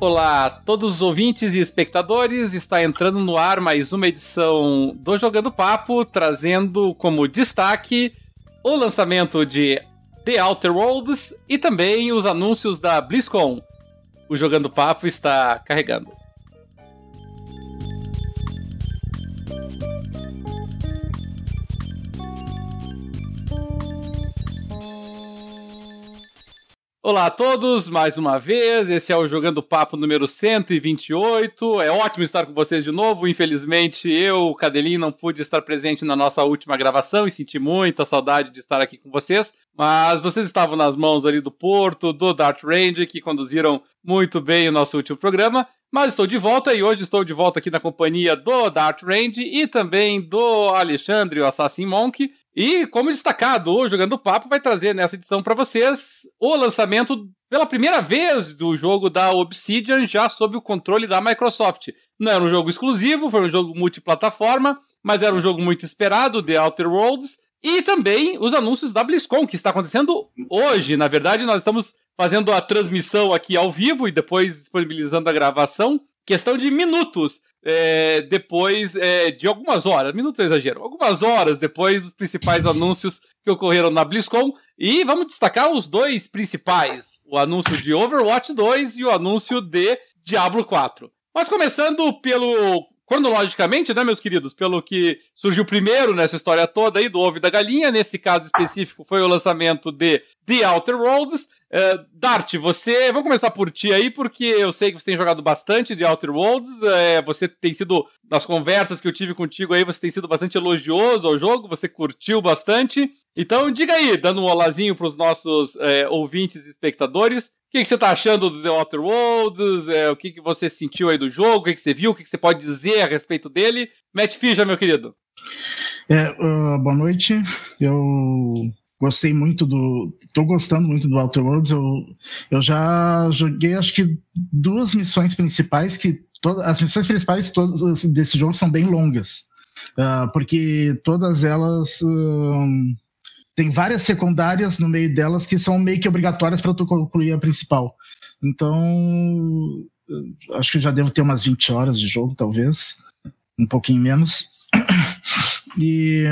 Olá a todos os ouvintes e espectadores, está entrando no ar mais uma edição do Jogando Papo, trazendo como destaque o lançamento de The Outer Worlds e também os anúncios da BlizzCon. O Jogando Papo está carregando. Olá a todos, mais uma vez. Esse é o Jogando Papo número 128. É ótimo estar com vocês de novo. Infelizmente, eu, Cadelin, não pude estar presente na nossa última gravação e senti muita saudade de estar aqui com vocês. Mas vocês estavam nas mãos ali do Porto, do Dart Range, que conduziram muito bem o nosso último programa. Mas estou de volta e hoje estou de volta aqui na companhia do Dart Range e também do Alexandre, o Assassin Monk. E, como destacado, o Jogando Papo vai trazer nessa edição para vocês o lançamento pela primeira vez do jogo da Obsidian já sob o controle da Microsoft. Não era um jogo exclusivo, foi um jogo multiplataforma, mas era um jogo muito esperado, The Outer Worlds. E também os anúncios da BlizzCon, que está acontecendo hoje. Na verdade, nós estamos fazendo a transmissão aqui ao vivo e depois disponibilizando a gravação. Questão de minutos é, depois é, de algumas horas, minuto é exagero, algumas horas depois dos principais anúncios que ocorreram na BlizzCon. E vamos destacar os dois principais: o anúncio de Overwatch 2 e o anúncio de Diablo 4. Mas começando pelo. Cronologicamente, né, meus queridos? Pelo que surgiu primeiro nessa história toda aí do ovo da galinha, nesse caso específico foi o lançamento de The Outer Worlds, Uh, Dart, você. Vamos começar por ti aí, porque eu sei que você tem jogado bastante de Outer Worlds. É, você tem sido, nas conversas que eu tive contigo aí, você tem sido bastante elogioso ao jogo, você curtiu bastante. Então, diga aí, dando um olazinho para os nossos é, ouvintes e espectadores, o que, que, você está achando do The Outer Worlds? É, o que, que você sentiu aí do jogo? O que, que você viu? O que, que você pode dizer a respeito dele? Matt Fija, meu querido. É, uh, boa noite. Eu gostei muito do. Tô gostando muito do Outer Worlds. Eu, eu já joguei, acho que, duas missões principais que. Todas, as missões principais todas desse jogo são bem longas. Uh, porque todas elas. Uh, tem várias secundárias no meio delas que são meio que obrigatórias para tu concluir a principal. Então. Acho que já devo ter umas 20 horas de jogo, talvez. Um pouquinho menos. E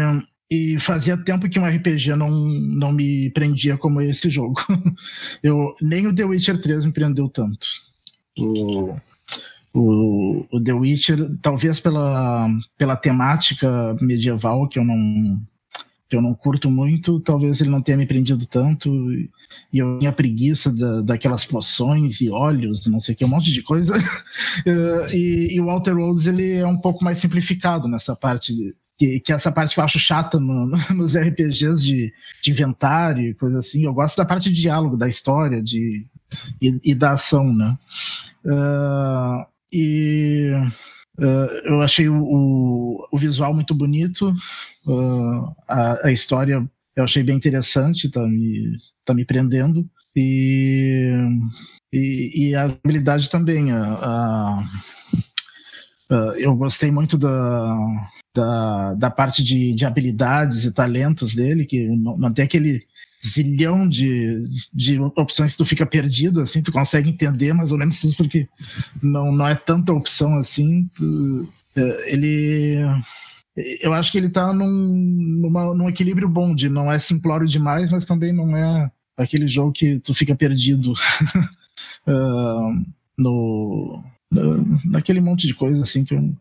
e fazia tempo que um RPG não, não me prendia como esse jogo. Eu, nem o The Witcher 3 me prendeu tanto. O, o, o The Witcher, talvez pela, pela temática medieval que eu não que eu não curto muito, talvez ele não tenha me prendido tanto, e eu tinha preguiça da, daquelas poções e óleos, não sei o que, um monte de coisa. e, e, o Walter Worlds ele é um pouco mais simplificado nessa parte que, que essa parte que eu acho chata no, no, nos RPGs de, de, inventário e coisa assim. Eu gosto da parte de diálogo, da história de, e, e da ação, né? Uh, e uh, eu achei o, o, o, visual muito bonito, uh, a, a, história eu achei bem interessante, tá me, tá me prendendo. E, e, e a habilidade também. A, eu gostei muito da, da, da parte de, de habilidades e talentos dele, que não, não tem aquele zilhão de, de opções que tu fica perdido, assim, tu consegue entender mais ou menos isso, porque não, não é tanta opção assim. É, ele. Eu acho que ele tá num, numa, num equilíbrio bom de não é simplório demais, mas também não é aquele jogo que tu fica perdido uh, no, naquele monte de coisa assim que eu,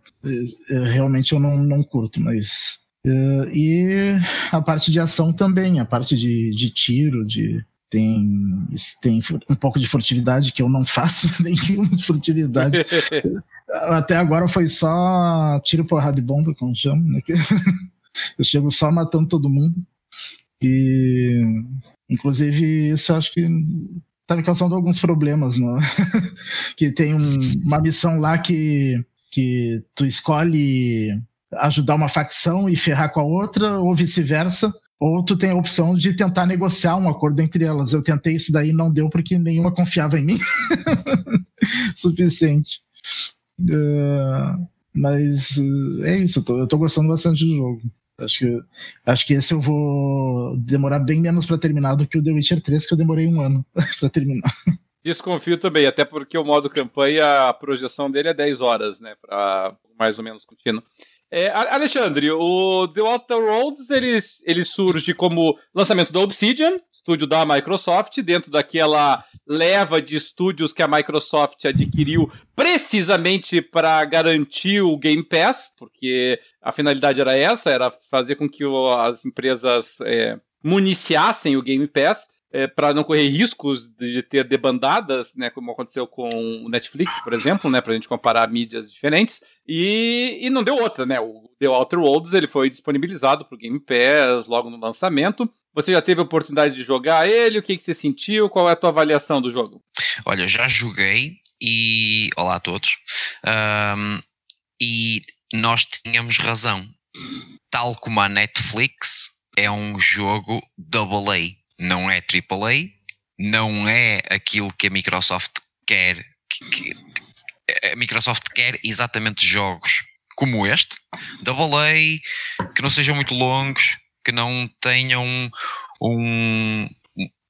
eu realmente eu não, não curto, mas uh, e a parte de ação também, a parte de, de tiro, de tem, tem um pouco de furtividade que eu não faço nenhuma furtividade. Até agora foi só tiro porrada de bomba, como chama, né? eu chego só matando todo mundo. E inclusive isso eu acho que tá me causando alguns problemas, né? que tem um, uma missão lá que, que tu escolhe ajudar uma facção e ferrar com a outra, ou vice-versa, ou tu tem a opção de tentar negociar um acordo entre elas. Eu tentei isso daí não deu porque nenhuma confiava em mim. Suficiente. Uh, mas uh, é isso, eu tô, eu tô gostando bastante do jogo. Acho que, acho que esse eu vou demorar bem menos para terminar do que o The Witcher 3, que eu demorei um ano para terminar. Desconfio também, até porque o modo campanha, a projeção dele é 10 horas, né? Pra mais ou menos contínuo. É, Alexandre, o The Outer Worlds ele, ele surge como lançamento da Obsidian, estúdio da Microsoft, dentro daquela leva de estúdios que a Microsoft adquiriu precisamente para garantir o Game Pass, porque a finalidade era essa, era fazer com que as empresas é, municiassem o Game Pass é, para não correr riscos de ter debandadas, né, como aconteceu com o Netflix, por exemplo, né, para a gente comparar mídias diferentes. E, e não deu outra, né? O The Outer Worlds ele foi disponibilizado para o Game Pass logo no lançamento. Você já teve a oportunidade de jogar ele? O que, que você sentiu? Qual é a tua avaliação do jogo? Olha, já joguei e olá a todos. Um, e nós tínhamos razão. Tal como a Netflix, é um jogo double A não é AAA, não é aquilo que a Microsoft quer. Que, que, a Microsoft quer exatamente jogos como este, AA, que não sejam muito longos, que não tenham um,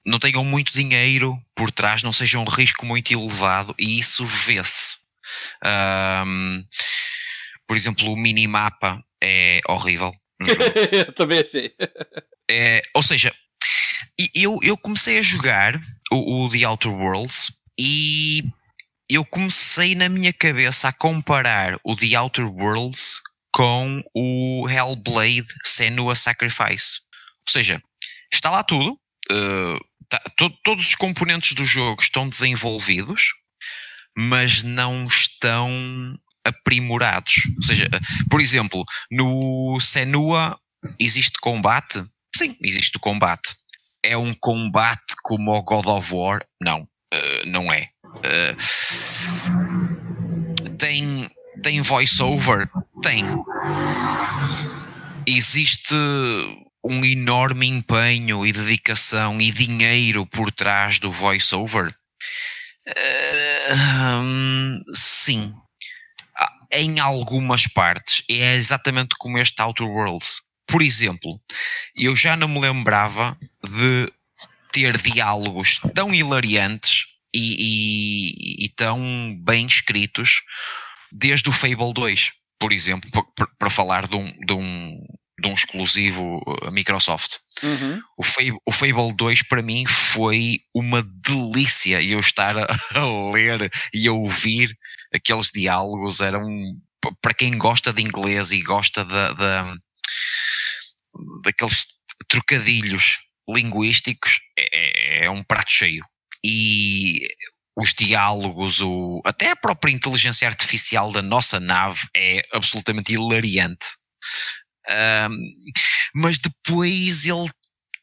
não tenham muito dinheiro por trás, não sejam um risco muito elevado e isso vê-se. Um, por exemplo, o minimapa é horrível. Eu também achei. É, ou seja, e eu, eu comecei a jogar o, o The Outer Worlds e eu comecei na minha cabeça a comparar o The Outer Worlds com o Hellblade Senua Sacrifice. Ou seja, está lá tudo, uh, tá, to, todos os componentes do jogo estão desenvolvidos, mas não estão aprimorados. Ou seja, por exemplo, no Senua existe combate? Sim, existe combate é um combate como o God of War? Não, uh, não é. Uh, tem, tem voice-over? Tem. Existe um enorme empenho e dedicação e dinheiro por trás do voice-over? Uh, sim. Ah, em algumas partes. É exatamente como este Outer Worlds por exemplo, eu já não me lembrava de ter diálogos tão hilariantes e, e, e tão bem escritos desde o Fable 2, por exemplo, para falar de um, de um, de um exclusivo uh, Microsoft. Uhum. O, Fable, o Fable 2 para mim foi uma delícia eu estar a, a ler e a ouvir aqueles diálogos. Eram para quem gosta de inglês e gosta da, da daqueles trocadilhos linguísticos é, é, é um prato cheio. E os diálogos, o, até a própria inteligência artificial da nossa nave é absolutamente hilariante. Um, mas depois ele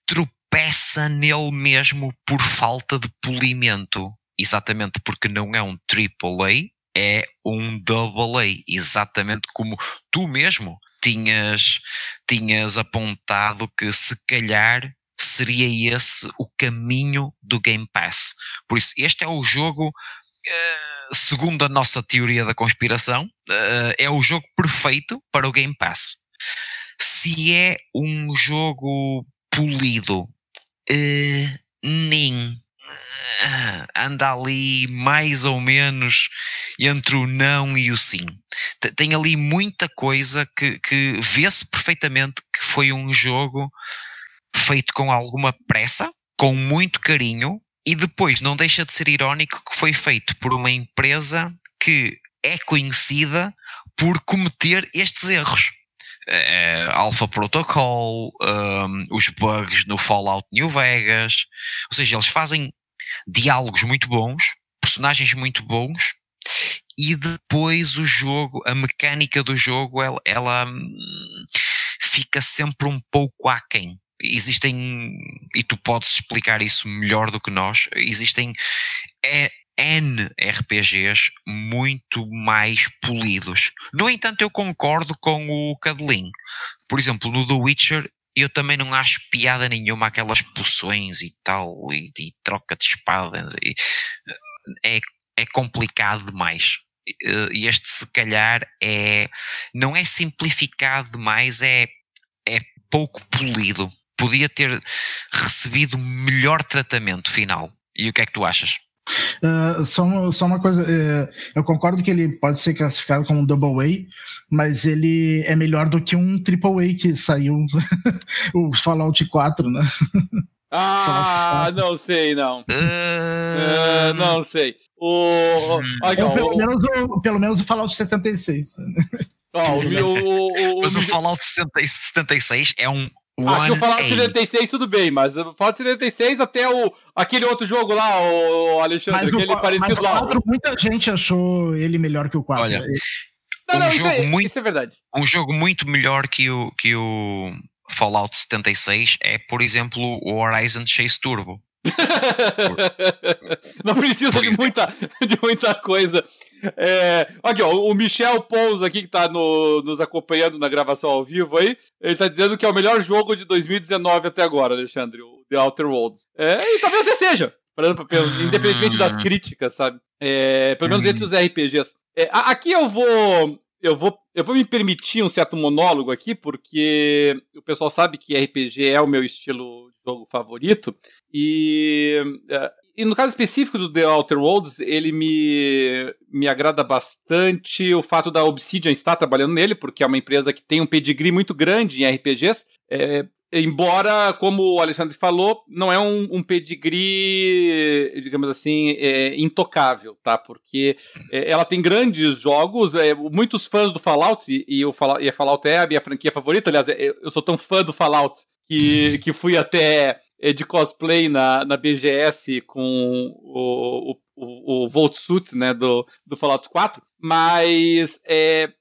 tropeça nele mesmo por falta de polimento. Exatamente porque não é um AAA, é um AA. Exatamente como tu mesmo tinhas, tinhas apontado que se calhar seria esse o caminho do Game Pass. Por isso, este é o jogo, uh, segundo a nossa teoria da conspiração, uh, é o jogo perfeito para o Game Pass. Se é um jogo polido, uh, nem anda ali mais ou menos entre o não e o sim. Tem ali muita coisa que, que vê-se perfeitamente que foi um jogo feito com alguma pressa, com muito carinho, e depois não deixa de ser irónico que foi feito por uma empresa que é conhecida por cometer estes erros. Uh, Alpha Protocol, um, os bugs no Fallout New Vegas, ou seja, eles fazem diálogos muito bons, personagens muito bons, e depois o jogo, a mecânica do jogo, ela, ela hum, fica sempre um pouco aquém. Existem, e tu podes explicar isso melhor do que nós, existem é, N RPGs muito mais polidos. No entanto, eu concordo com o Cadelin. Por exemplo, no The Witcher, eu também não acho piada nenhuma aquelas poções e tal, e, e troca de espadas. E, é, é complicado demais. E este, se calhar, é, não é simplificado demais, é, é pouco polido. Podia ter recebido melhor tratamento final. E o que é que tu achas? Uh, só, uma, só uma coisa, uh, eu concordo que ele pode ser classificado como um Double A, mas ele é melhor do que um Triple A que saiu o Fallout 4, né? Ah, não sei, não. Uh... não sei. O, hum. pelo, menos o, pelo menos o Fallout 76. Oh, o, o, o, Mas o Fallout 76 é um ah, aqui o Fallout 76 tudo bem, mas o Fallout 76 até o, aquele outro jogo lá, o Alexandre, mas aquele o, parecido mas o 4, lá. Muita gente achou ele melhor que o 4. Olha, não, um não, isso é, muito, isso é verdade. Um jogo muito melhor que o, que o Fallout 76 é, por exemplo, o Horizon Chase Turbo. não precisa de muita, de muita coisa. É, aqui, ó, o Michel Pons aqui, que está no, nos acompanhando na gravação ao vivo aí, ele está dizendo que é o melhor jogo de 2019 até agora, Alexandre, o The Outer Worlds. É, e talvez até seja, independentemente das críticas, sabe? É, pelo menos entre os RPGs. É, aqui eu vou eu vou, eu vou me permitir um certo monólogo aqui, porque o pessoal sabe que RPG é o meu estilo de jogo favorito. E, é, e no caso específico do The Outer Worlds, ele me, me agrada bastante o fato da Obsidian estar trabalhando nele, porque é uma empresa que tem um pedigree muito grande em RPGs. É, embora, como o Alexandre falou, não é um, um pedigree, digamos assim, é, intocável, tá? Porque é, ela tem grandes jogos, é, muitos fãs do Fallout, e, e, o Fallout, e a Fallout é a minha franquia favorita, aliás, é, eu sou tão fã do Fallout que, que fui até é, de cosplay na, na BGS com o, o, o, o Volt Suit, né, do, do Fallout 4, mas é,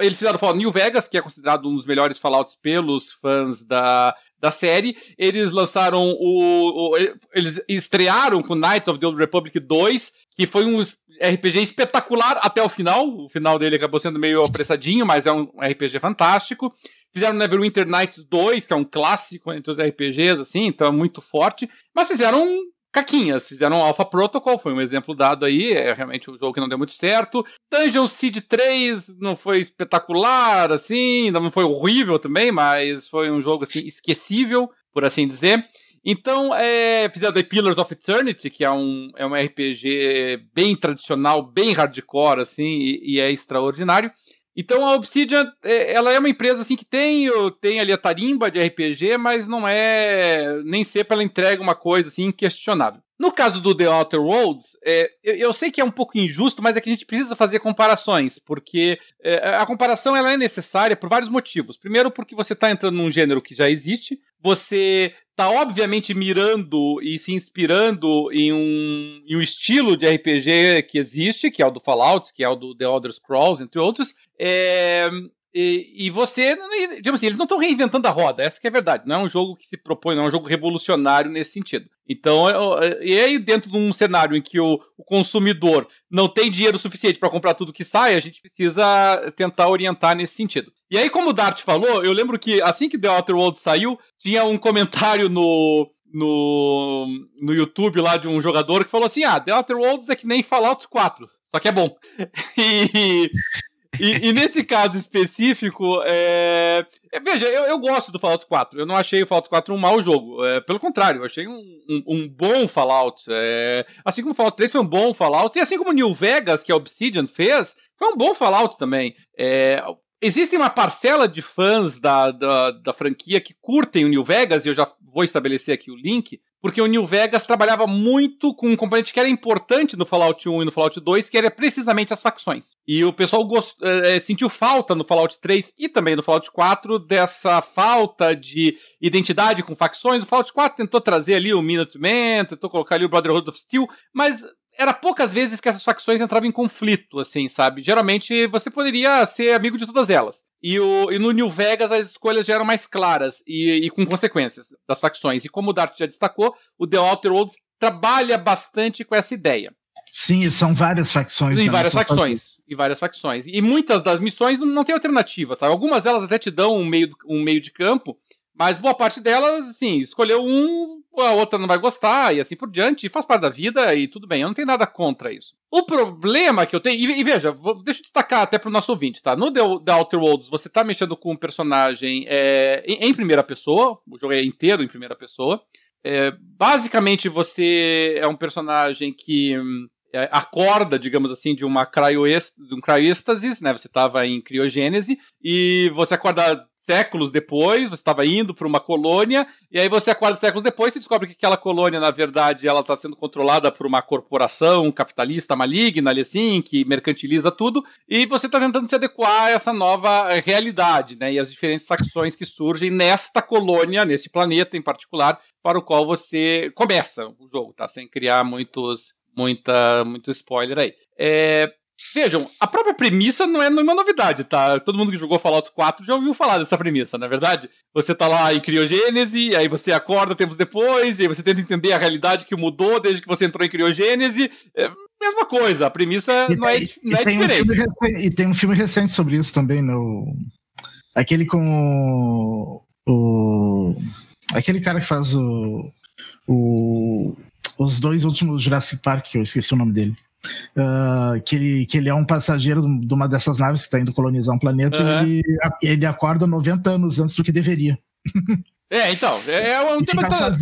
eles fizeram o Fallout New Vegas, que é considerado um dos melhores Fallouts pelos fãs da, da série. Eles lançaram o, o, Eles estrearam com Knights of the Old Republic 2, que foi um RPG espetacular até o final. O final dele acabou sendo meio apressadinho, mas é um RPG fantástico. Fizeram Neverwinter Nights 2, que é um clássico entre os RPGs, assim, então é muito forte. Mas fizeram caquinhas. Fizeram Alpha Protocol, foi um exemplo dado aí, é realmente um jogo que não deu muito certo. Dungeon Seed 3 não foi espetacular, assim, não foi horrível também, mas foi um jogo, assim, esquecível, por assim dizer. Então, é, fizeram The Pillars of Eternity, que é um, é um RPG bem tradicional, bem hardcore, assim, e, e é extraordinário. Então a Obsidian, é, ela é uma empresa assim que tem, tem ali a tarimba de RPG, mas não é nem sempre ela entrega uma coisa assim inquestionável. No caso do The Outer Worlds, é, eu, eu, sei que é um pouco injusto, mas é que a gente precisa fazer comparações, porque é, a comparação ela é necessária por vários motivos. Primeiro, porque você está entrando num gênero que já existe, você está obviamente mirando e se inspirando em um, em um estilo de RPG que existe, que é o do Fallout, que é o do The Elder Scrolls, entre outros. É, e, e, você, digamos assim, eles não estão reinventando a roda, essa é a verdade. Não é um jogo que se propõe, não é um jogo revolucionário nesse sentido. Então, e aí dentro de um cenário em que o, o consumidor não tem dinheiro suficiente para comprar tudo que sai, a gente precisa tentar orientar nesse sentido. E aí, como o Dart falou, eu lembro que assim que The Outer World saiu, tinha um comentário no, no, no YouTube lá de um jogador que falou assim: Ah, The Outer Worlds é que nem Fallout 4, só que é bom. e, e, e, nesse caso específico, é... É, veja, eu, eu, gosto do Fallout 4. Eu não achei o Fallout 4 um mau jogo. É, pelo contrário, eu achei um, um, um bom Fallout. É, assim como o Fallout 3 foi um bom Fallout, e assim como New Vegas, que a Obsidian fez, foi um bom Fallout também. É, Existem uma parcela de fãs da, da, da, franquia que curtem o New Vegas, e eu já vou estabelecer aqui o link, porque o New Vegas trabalhava muito com um componente que era importante no Fallout 1 e no Fallout 2, que era precisamente as facções. E o pessoal gost... é, sentiu falta no Fallout 3 e também no Fallout 4 dessa falta de identidade com facções. O Fallout 4 tentou trazer ali o Minuteman, tentou colocar ali o Brotherhood of Steel, mas era poucas vezes que essas facções entravam em conflito, assim, sabe? Geralmente você poderia ser amigo de todas elas. E, o, e no New Vegas as escolhas já eram mais claras e, e com consequências das facções. E como o Dart já destacou, o The Outer Worlds trabalha bastante com essa ideia. Sim, são várias facções. E né? várias facções. E várias facções. E muitas das missões não, não tem alternativa, sabe? Algumas delas até te dão um meio, um meio de campo, mas boa parte delas, assim, escolheu um, a outra não vai gostar e assim por diante, e faz parte da vida e tudo bem, eu não tenho nada contra isso. O problema que eu tenho, e, e veja, vou, deixa eu destacar até para o nosso ouvinte, tá? No The, The Outer Worlds, você tá mexendo com um personagem é, em, em, primeira pessoa, o jogo é inteiro em primeira pessoa. É, basicamente, você é um personagem que é, acorda, digamos assim, de uma crioêxtase, de um crioêxtasis, né? Você estava em criogênese e você acorda séculos depois, você estava indo para uma colônia, e aí você acorda séculos depois e descobre que aquela colônia, na verdade, ela está sendo controlada por uma corporação capitalista maligna, ali assim, que mercantiliza tudo, e você está tentando se adequar a essa nova realidade, né, e as diferentes facções que surgem nesta colônia, neste planeta em particular, para o qual você começa o jogo, tá? Sem criar muitos, muita, muito spoiler aí. É, Vejam, a própria premissa não é nenhuma novidade, tá? Todo mundo que jogou Fallout 4 já ouviu falar dessa premissa, não é verdade? Você tá lá em criogênese, aí você acorda tempos depois, e aí você tenta entender a realidade que mudou desde que você entrou em criogênese. É mesma coisa, a premissa e não é, não é diferente. Um e tem um filme recente sobre isso também, no... Aquele com o... o... Aquele cara que faz o... o... Os dois últimos Jurassic Park, que eu esqueci o nome dele. Uh, que, ele, que ele é um passageiro de uma dessas naves que está indo colonizar um planeta uhum. e ele, acorda 90 anos antes do que deveria. É, então, é, é um, tema que, tá,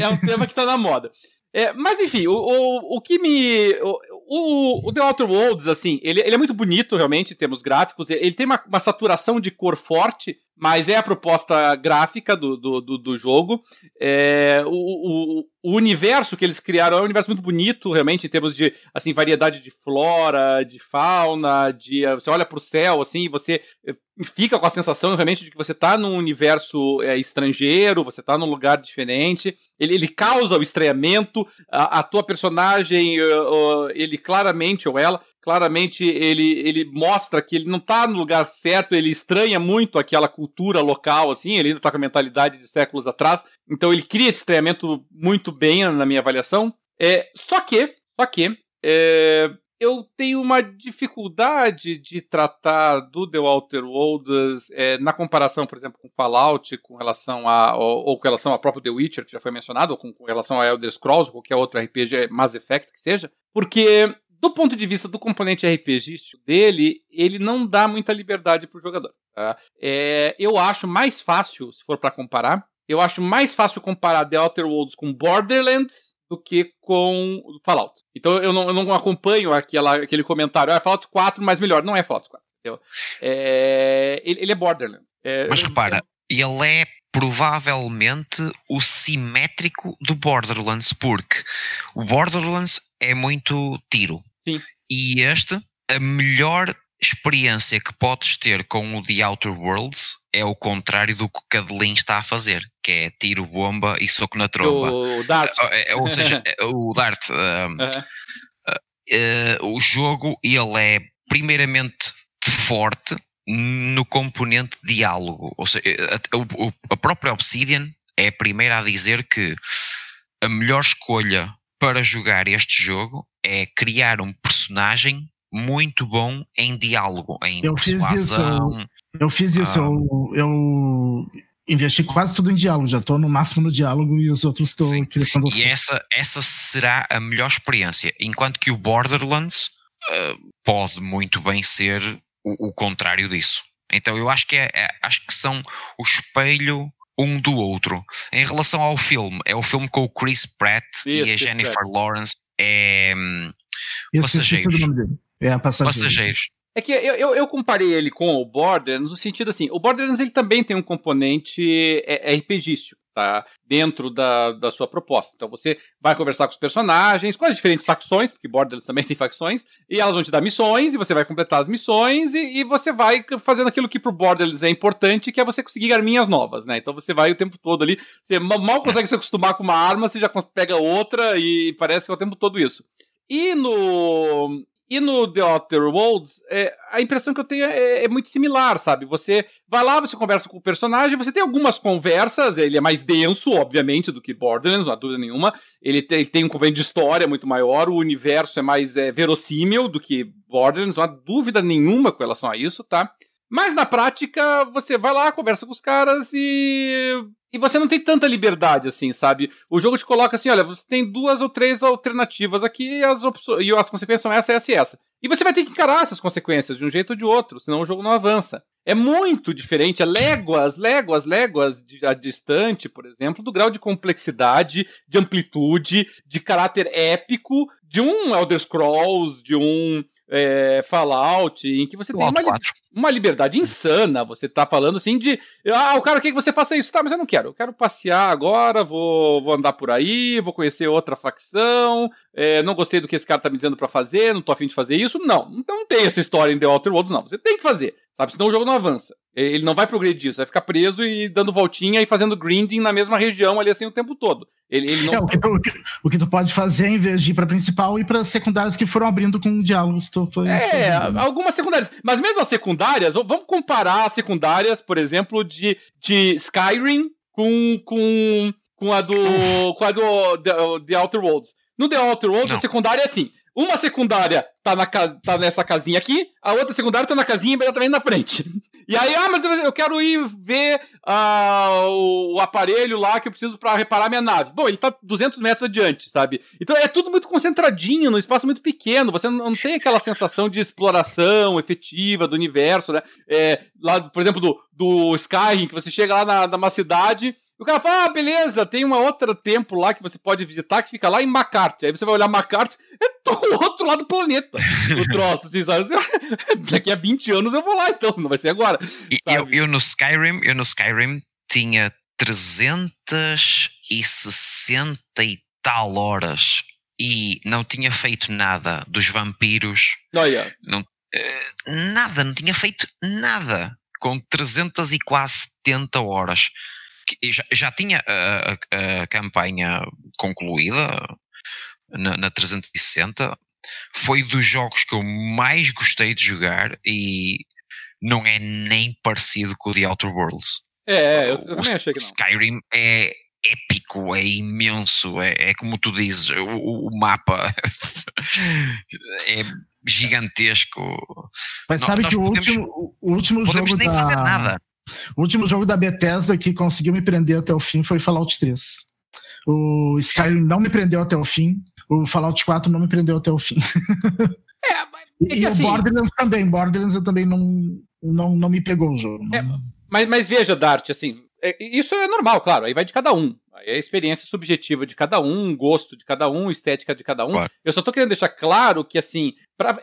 é um tema que tá na moda. É, mas enfim, o, o, o que me. O, o, o The Outer Worlds, assim, ele, ele é muito bonito, realmente, em termos gráficos. Ele tem uma, uma saturação de cor forte, mas é a proposta gráfica do, do, do, do jogo. É, o, o, o, universo que eles criaram é um universo muito bonito, realmente, em termos de assim, variedade de flora, de fauna, de. Você olha para o céu, assim, e você fica com a sensação realmente de que você está num universo é, estrangeiro, você está num lugar diferente. Ele, ele causa o estranhamento, a, a tua personagem, uh, ele claramente, ou ela, claramente ele, ele mostra que ele não está no lugar certo, ele estranha muito aquela cultura local, assim, ele ainda está com a mentalidade de séculos atrás, então ele cria esse estranhamento muito bem na minha avaliação. É, só que, só que, é, eu tenho uma dificuldade de tratar do The Outer Worlds é, na comparação, por exemplo, com Fallout, com relação a ou, ou, com relação ao próprio The Witcher, que já foi mencionado, ou com, com relação a Elder Scrolls, ou qualquer outro RPG Mass Effect que seja, porque do ponto de vista do componente RPGístico dele, ele não dá muita liberdade para o jogador. Tá? É, eu acho mais fácil, se for para comparar, eu acho mais fácil comparar The Outer Worlds com Borderlands do que com Fallout. Então eu não, eu não acompanho aquela, aquele comentário, ah, Fallout 4, mas melhor. Não é Fallout 4. É, ele, ele, é Borderlands. É, mas repara, ele é provavelmente o simétrico do Borderlands, porque o Borderlands é muito tiro. Sim. E este, a melhor experiência que podes ter com o The Outer Worlds é o contrário do que o Cadelin está a fazer, que é tiro, bomba e soco na tromba. O Dart. É, é, ou seja, é, o Dart. Um, uh, uh, o jogo, ele é primeiramente forte no componente diálogo. Ou seja, a, a, a própria Obsidian é a primeira a dizer que a melhor escolha para jogar este jogo é criar um personagem muito bom em diálogo, em eu Fiz isso, eu, eu fiz isso, ah, eu, eu, investi quase tudo em diálogo, já estou no máximo no diálogo e os outros estão crescendo. E essa, essa será a melhor experiência, enquanto que o Borderlands uh, pode muito bem ser o, o, contrário disso. Então eu acho que é, é, acho que são o espelho um do outro. Em relação ao filme, é o filme com o Chris Pratt isso, e a Jennifer Pratt. Lawrence é hum, Passageiros. É a passageiro. Passageiros. É que eu, eu, eu, comparei ele com o Borderlands no sentido assim, o Borderlands ele também tem um componente é, é RPGístico, tá? Dentro da, da sua proposta. Então você vai conversar com os personagens, com as diferentes facções, porque Borderlands também tem facções, e elas vão te dar missões, e você vai completar as missões, e, e você vai fazendo aquilo que pro Borderlands é importante, que é você conseguir arminhas novas, né? Então você vai o tempo todo ali, você mal consegue se acostumar com uma arma, você já pega outra, e parece que é o tempo todo isso. E no, e no The Outer Worlds, é, a impressão que eu tenho é, é, muito similar, sabe? Você vai lá, você conversa com o personagem, você tem algumas conversas, ele é mais denso, obviamente, do que Borderlands, não há dúvida nenhuma. Ele tem, ele tem um componente de história muito maior, o universo é mais é, verossímil do que Borderlands, não há dúvida nenhuma com relação a isso, tá? Mas na prática, você vai lá, conversa com os caras e e você não tem tanta liberdade assim, sabe? O jogo te coloca assim, olha, você tem duas ou três alternativas aqui e as, e as consequências são essa, essa e essa. E você vai ter que encarar essas consequências de um jeito ou de outro, senão o jogo não avança. é muito diferente, é léguas, léguas, léguas de, a distante, por exemplo, do grau de complexidade, de amplitude, de caráter épico de um Elder Scrolls, de um é, Fallout, em que você tem uma, uma, liberdade insana. Você tá falando assim de. Ah, o cara quer que você faça isso. Tá, mas eu não quero. Eu quero passear agora, vou, vou andar por aí, vou conhecer outra facção. É, não gostei do que esse cara tá me dizendo para fazer, não tô afim de fazer isso. Não. Então não tem essa história em The Outer Worlds, não. Você tem que fazer. Sabe? Senão o jogo não avança. Ele não vai progredir, você vai ficar preso e dando voltinha e fazendo grinding na mesma região ali assim o tempo todo. Ele, ele não... é, o, que tu, o, que tu, pode fazer, em vez de ir pra principal, ir para secundárias que foram abrindo com diálogos. Tu foi, é, algumas secundárias. Mas mesmo as secundárias, vamos comparar as secundárias, por exemplo, de, de Skyrim com, com, com a do. com a do The, The Outer Worlds. No The Outer Worlds, não. a secundária é assim. Uma secundária tá, na, tá nessa casinha aqui, a outra secundária tá na casinha imediatamente na frente. E aí, ah, mas eu quero ir ver uh, o, aparelho lá que eu preciso para reparar minha nave. Bom, ele tá 200 metros adiante, sabe? Então é tudo muito concentradinho, num espaço muito pequeno. Você não, não tem aquela sensação de exploração efetiva do universo, né? É, lá, por exemplo, do, do Skyrim, que você chega lá na, numa cidade o cara fala, ah, beleza, tem uma outra templo lá que você pode visitar que fica lá em McCarthy. Aí você vai olhar McCarthy, é do outro lado do planeta. o troço, assim, sabe? Daqui a 20 anos eu vou lá, então, não vai ser agora. Eu, eu, no Skyrim, eu no Skyrim tinha 360 e tal horas e não tinha feito nada dos vampiros. Olha. Não, uh, nada, não tinha feito nada. Com 300 e quase 70 horas já, já tinha a, a, a, campanha concluída na, na 360. Foi dos jogos que eu mais gostei de jogar e não é nem parecido com o The Outer Worlds. É, é eu, eu também achei que não. Skyrim é épico, é imenso, é, é como tu dizes, o, o mapa é gigantesco. Mas sabe que o podemos, último, o último podemos jogo nem da... fazer nada. O último jogo da Bethesda que conseguiu me prender até o fim foi Fallout 3. O Skyrim não me prendeu até o fim. O Fallout 4 não me prendeu até o fim. É, mas é e assim, o Borderlands também. Borderlands eu também não, não, não me pegou o jogo. É, mas, mas veja, Dart, assim, é, isso é normal, claro, aí vai de cada um. Aí é a experiência subjetiva de cada um, gosto de cada um, estética de cada um. Claro. Eu só tô querendo deixar claro que, assim, pra,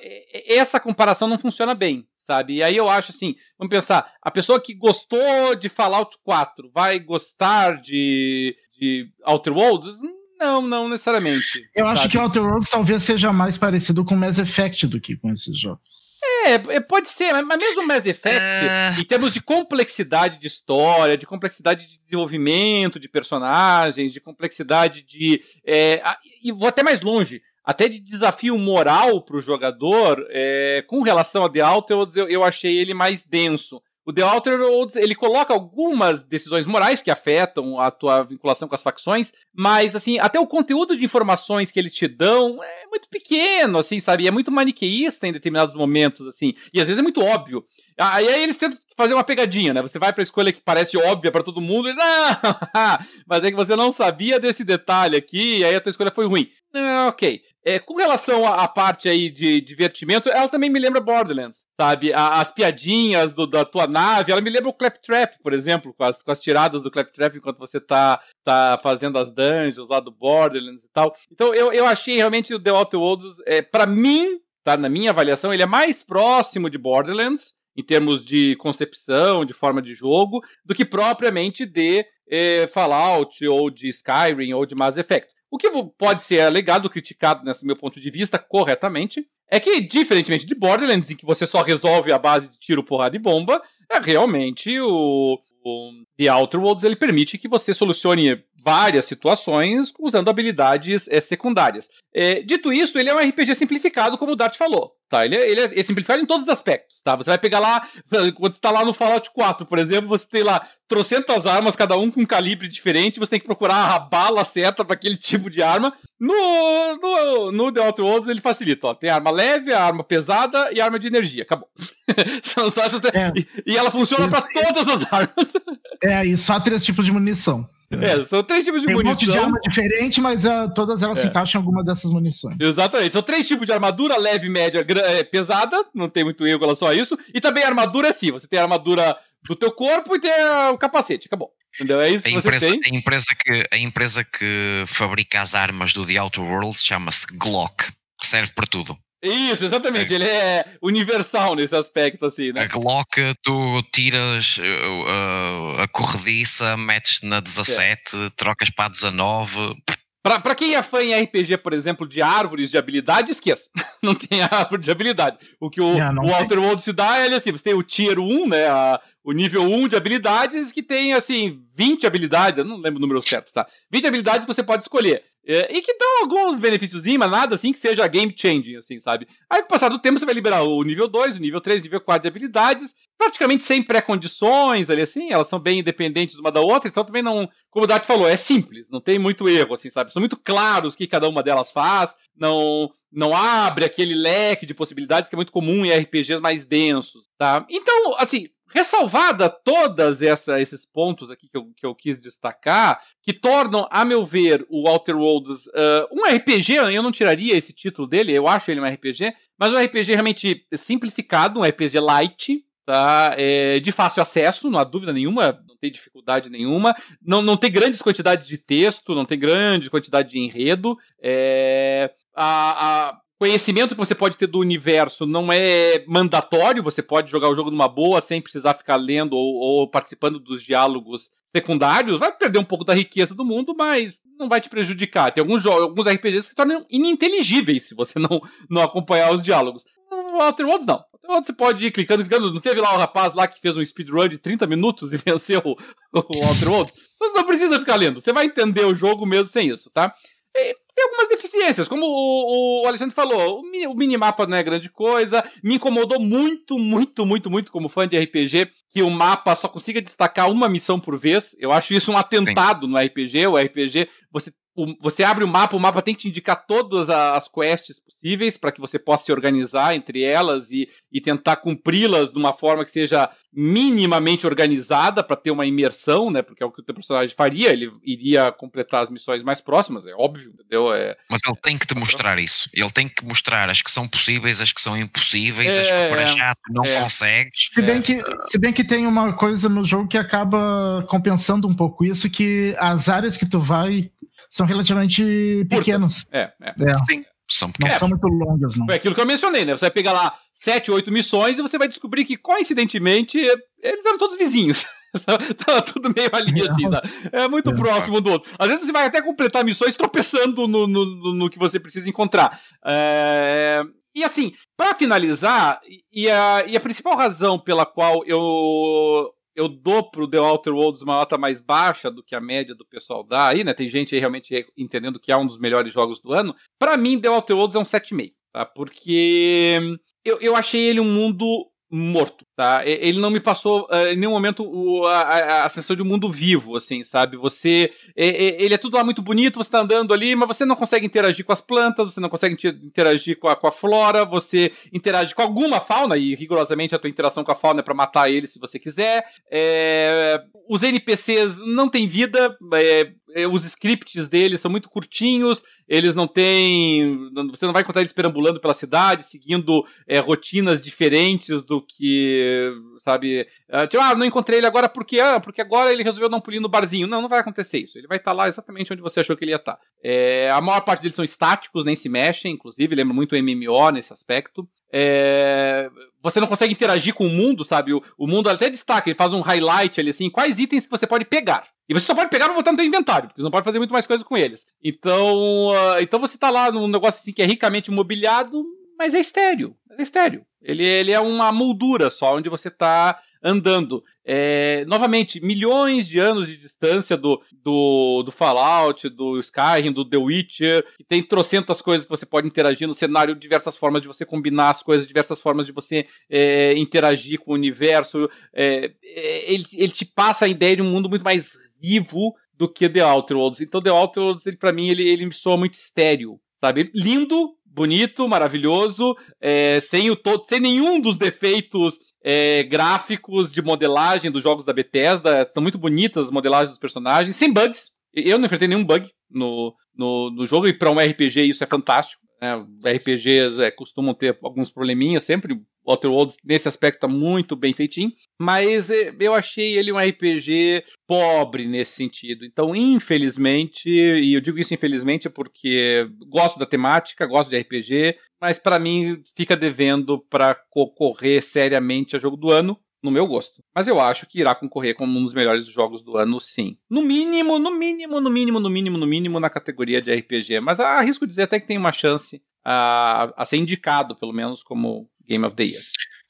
essa comparação não funciona bem sabe? E aí eu acho assim, vamos pensar, a pessoa que gostou de Fallout 4 vai gostar de, de Outer Worlds? Não, não necessariamente. Eu sabe? acho que Outer Worlds talvez seja mais parecido com Mass Effect do que com esses jogos. É, é pode ser, mas mesmo Mass Effect, uh... em termos de complexidade de história, de complexidade de desenvolvimento de personagens, de complexidade de. É, e vou até mais longe até de desafio moral para o jogador, é, com relação a The Outer eu, eu achei ele mais denso. O The Outer Worlds, ele coloca algumas decisões morais que afetam a tua vinculação com as facções, mas, assim, até o conteúdo de informações que eles te dão é muito pequeno, assim, sabe? É muito maniqueísta em determinados momentos, assim, e às vezes é muito óbvio. Aí, aí eles tentam fazer uma pegadinha, né? Você vai pra escolha que parece óbvia para todo mundo e, não, mas é que você não sabia desse detalhe aqui, e aí a tua escolha foi ruim. Ah, ok. É, com relação à, parte aí de divertimento, ela também me lembra Borderlands, sabe? A, as piadinhas do, da tua nave, ela me lembra o Claptrap, por exemplo, com as, com as tiradas do Claptrap enquanto você tá, tá fazendo as dungeons lá do Borderlands e tal. Então eu, eu achei realmente o The Outer Worlds, é, para mim, tá? Na minha avaliação, ele é mais próximo de Borderlands, em termos de concepção, de forma de jogo, do que propriamente de eh, Fallout ou de Skyrim ou de Mass Effect. O que pode ser alegado, criticado, nesse meu ponto de vista, corretamente, é que, diferentemente de Borderlands, em que você só resolve a base de tiro, porrada e bomba, é realmente o, o The Outer Worlds ele permite que você solucione várias situações usando habilidades é, secundárias. É, dito isso, ele é um RPG simplificado, como o Dart falou. Tá? Ele, é, ele é, é simplificado em todos os aspectos. Tá? Você vai pegar lá, quando você está lá no Fallout 4, por exemplo, você tem lá trocentas armas, cada um com um calibre diferente, você tem que procurar a bala certa para aquele tipo de arma. No, no, no The Outer Worlds ele facilita. Ó. Tem arma leve, arma pesada e arma de energia. Acabou. São só essas... É. e, e, ela funciona para todas as armas. É, e só três tipos de munição. É, são três tipos de Tem munição. um monte de arma diferente, mas uh, todas elas É. se encaixam em alguma dessas munições. Exatamente. São três tipos de armadura: leve, média, é, pesada. Não tem muito erro com relação a isso. E também a armadura, sim. Você tem a armadura do teu corpo e tem a- o capacete. Acabou. Entendeu? É isso A que você empresa, tem. a, empresa que, a empresa que fabrica as armas do The Outer Worlds chama-se Glock, que serve para tudo. Isso, exatamente. Ele é universal nesse aspecto, assim, A né? Glock, tu tiras uh, a corrediça, metes na 17, trocas para a 19. Pra, pra quem é fã em RPG, por exemplo, de árvores de habilidade, esqueça. Não tem árvore de habilidade. O que o, É, não o. Outer Worlds te dá é ele assim: você tem o tier 1, né? a- o nível 1 de habilidades, que tem assim, 20 habilidades, eu não lembro o número certo, tá? 20 habilidades que você pode escolher. É, e que dão alguns benefícios, mas nada assim que seja game changing, assim, sabe? Aí, com o passar do tempo, você vai liberar o nível 2, o nível 3, o nível 4 de habilidades, praticamente sem pré-condições ali, assim, elas são bem independentes uma da outra, então também não, como o Dart falou, é simples, não tem muito erro, assim, sabe? São muito claros o que cada uma delas faz, não, não abre aquele leque de possibilidades que é muito comum em RPGs mais densos, tá? Então, assim, ressalvada todas essa, esses pontos aqui que eu, que eu quis destacar, que tornam, a meu ver, o Outer Worlds uh, um RPG, eu não tiraria esse título dele, eu acho ele um RPG, mas um RPG realmente simplificado, um RPG light, tá? É, de fácil acesso, não há dúvida nenhuma, não tem dificuldade nenhuma, não, não tem grandes quantidades de texto, não tem grande quantidade de enredo, é, a, a conhecimento que você pode ter do universo não é mandatório, você pode jogar o jogo numa boa sem precisar ficar lendo ou, ou participando dos diálogos secundários, vai perder um pouco da riqueza do mundo, mas não vai te prejudicar. Tem alguns, jogos, alguns RPGs que se tornam ininteligíveis se você não, não acompanhar os diálogos. O Outer Worlds não. Outer Worlds você pode ir clicando, clicando. Não teve lá o rapaz lá que fez um speedrun de 30 minutos e venceu o, o Outer Worlds? Você não precisa ficar lendo. Você vai entender o jogo mesmo sem isso, tá? E tem algumas deficiências, como o, o Alexandre falou, o, mi- o minimapa não é grande coisa, me incomodou muito, muito, muito, muito como fã de RPG, que o mapa só consiga destacar uma missão por vez, eu acho isso um atentado no RPG, o RPG, você, o- você abre o mapa, o mapa tem que te indicar todas as quests possíveis, para que você possa se organizar entre elas e, e tentar cumpri-las de uma forma que seja minimamente organizada, para ter uma imersão, né, porque é o que o teu personagem faria, ele iria completar as missões mais próximas, é óbvio, entendeu? É, Mas ele tem que te mostrar isso. Ele tem que mostrar as que são possíveis, as que são impossíveis, as É, que para já tu não é. consegues. Se bem, que, se bem que tem uma coisa no jogo que acaba compensando um pouco isso, que as áreas que tu vai são relativamente pequenas. é, é. É, Sim, são não pequenos. são muito longas, não. Foi aquilo que eu mencionei, né? Você vai pegar lá sete, oito missões e você vai descobrir que, coincidentemente, eles eram todos vizinhos. Tava tudo meio ali, assim, sabe? É muito É. próximo do outro. Às vezes você vai até completar missões tropeçando no, no, no- no que você precisa encontrar. É, E assim, pra finalizar, e a, e a principal razão pela qual eu. Eu dou pro The Outer Worlds uma nota mais baixa do que a média do pessoal dá aí, né? Tem gente aí realmente entendendo que é um dos melhores jogos do ano. Pra mim, The Outer Worlds é um 7,5, tá? Porque eu, eu achei ele um mundo morto, tá? Ele não me passou eh, em nenhum momento a, sensação de um mundo vivo, assim, sabe? Você. ele é tudo lá muito bonito, você tá andando ali, mas você não consegue interagir com as plantas, você não consegue inter- interagir com a, com a flora, você interage com alguma fauna, e rigorosamente a tua interação com a fauna é pra matar ele se você quiser. É, os NPCs não têm vida, é, os scripts deles são muito curtinhos, eles não têm. Você não vai encontrar eles perambulando pela cidade, seguindo é, rotinas diferentes do que, sabe? ah, tipo, ah, não encontrei ele agora porque, ah, porque agora ele resolveu dar um pulinho no barzinho. Não, não vai acontecer isso. Ele vai estar lá exatamente onde você achou que ele ia estar. É, a maior parte deles são estáticos, nem se mexem, inclusive, lembra muito o MMO nesse aspecto. É, você não consegue interagir com o mundo, sabe? O, o mundo até destaca, ele faz um highlight ali assim, quais itens que você pode pegar. E você só pode pegar e botar no seu inventário, porque você não pode fazer muito mais coisa com eles. Então, ah, então você tá lá num negócio assim que é ricamente mobiliado, mas é estéreo. É estéreo. Ele, ele é uma moldura só, onde você tá andando. É, novamente, milhões de anos de distância do, do, do Fallout, do Skyrim, do The Witcher, que tem trocentas coisas que você pode interagir no cenário, diversas formas de você combinar as coisas, diversas formas de você é, interagir com o universo. É, é, ele, ele te passa a ideia de um mundo muito mais vivo do que The Outer Worlds. Então, The Outer Worlds, pra mim, ele, ele me soa muito estéreo, sabe? Lindo, bonito, maravilhoso, é, sem, o todo, sem nenhum dos defeitos é, gráficos de modelagem dos jogos da Bethesda, estão muito bonitas as modelagens dos personagens, sem bugs. Eu não enfrentei nenhum bug no, no, no jogo, e para um RPG isso é fantástico. Né? RPGs é, costumam ter alguns probleminhas sempre. Outer Worlds, nesse aspecto, tá muito bem feitinho. Mas é, eu achei ele um RPG pobre nesse sentido. Então, infelizmente, e eu digo isso infelizmente porque gosto da temática, gosto de RPG, mas para mim fica devendo para concorrer seriamente a jogo do ano no meu gosto. Mas eu acho que irá concorrer como um dos melhores jogos do ano, sim. No mínimo, no mínimo, no mínimo, no mínimo, no mínimo na categoria de RPG. Mas arrisco dizer até que tem uma chance a, a ser indicado, pelo menos, como Game of the Year.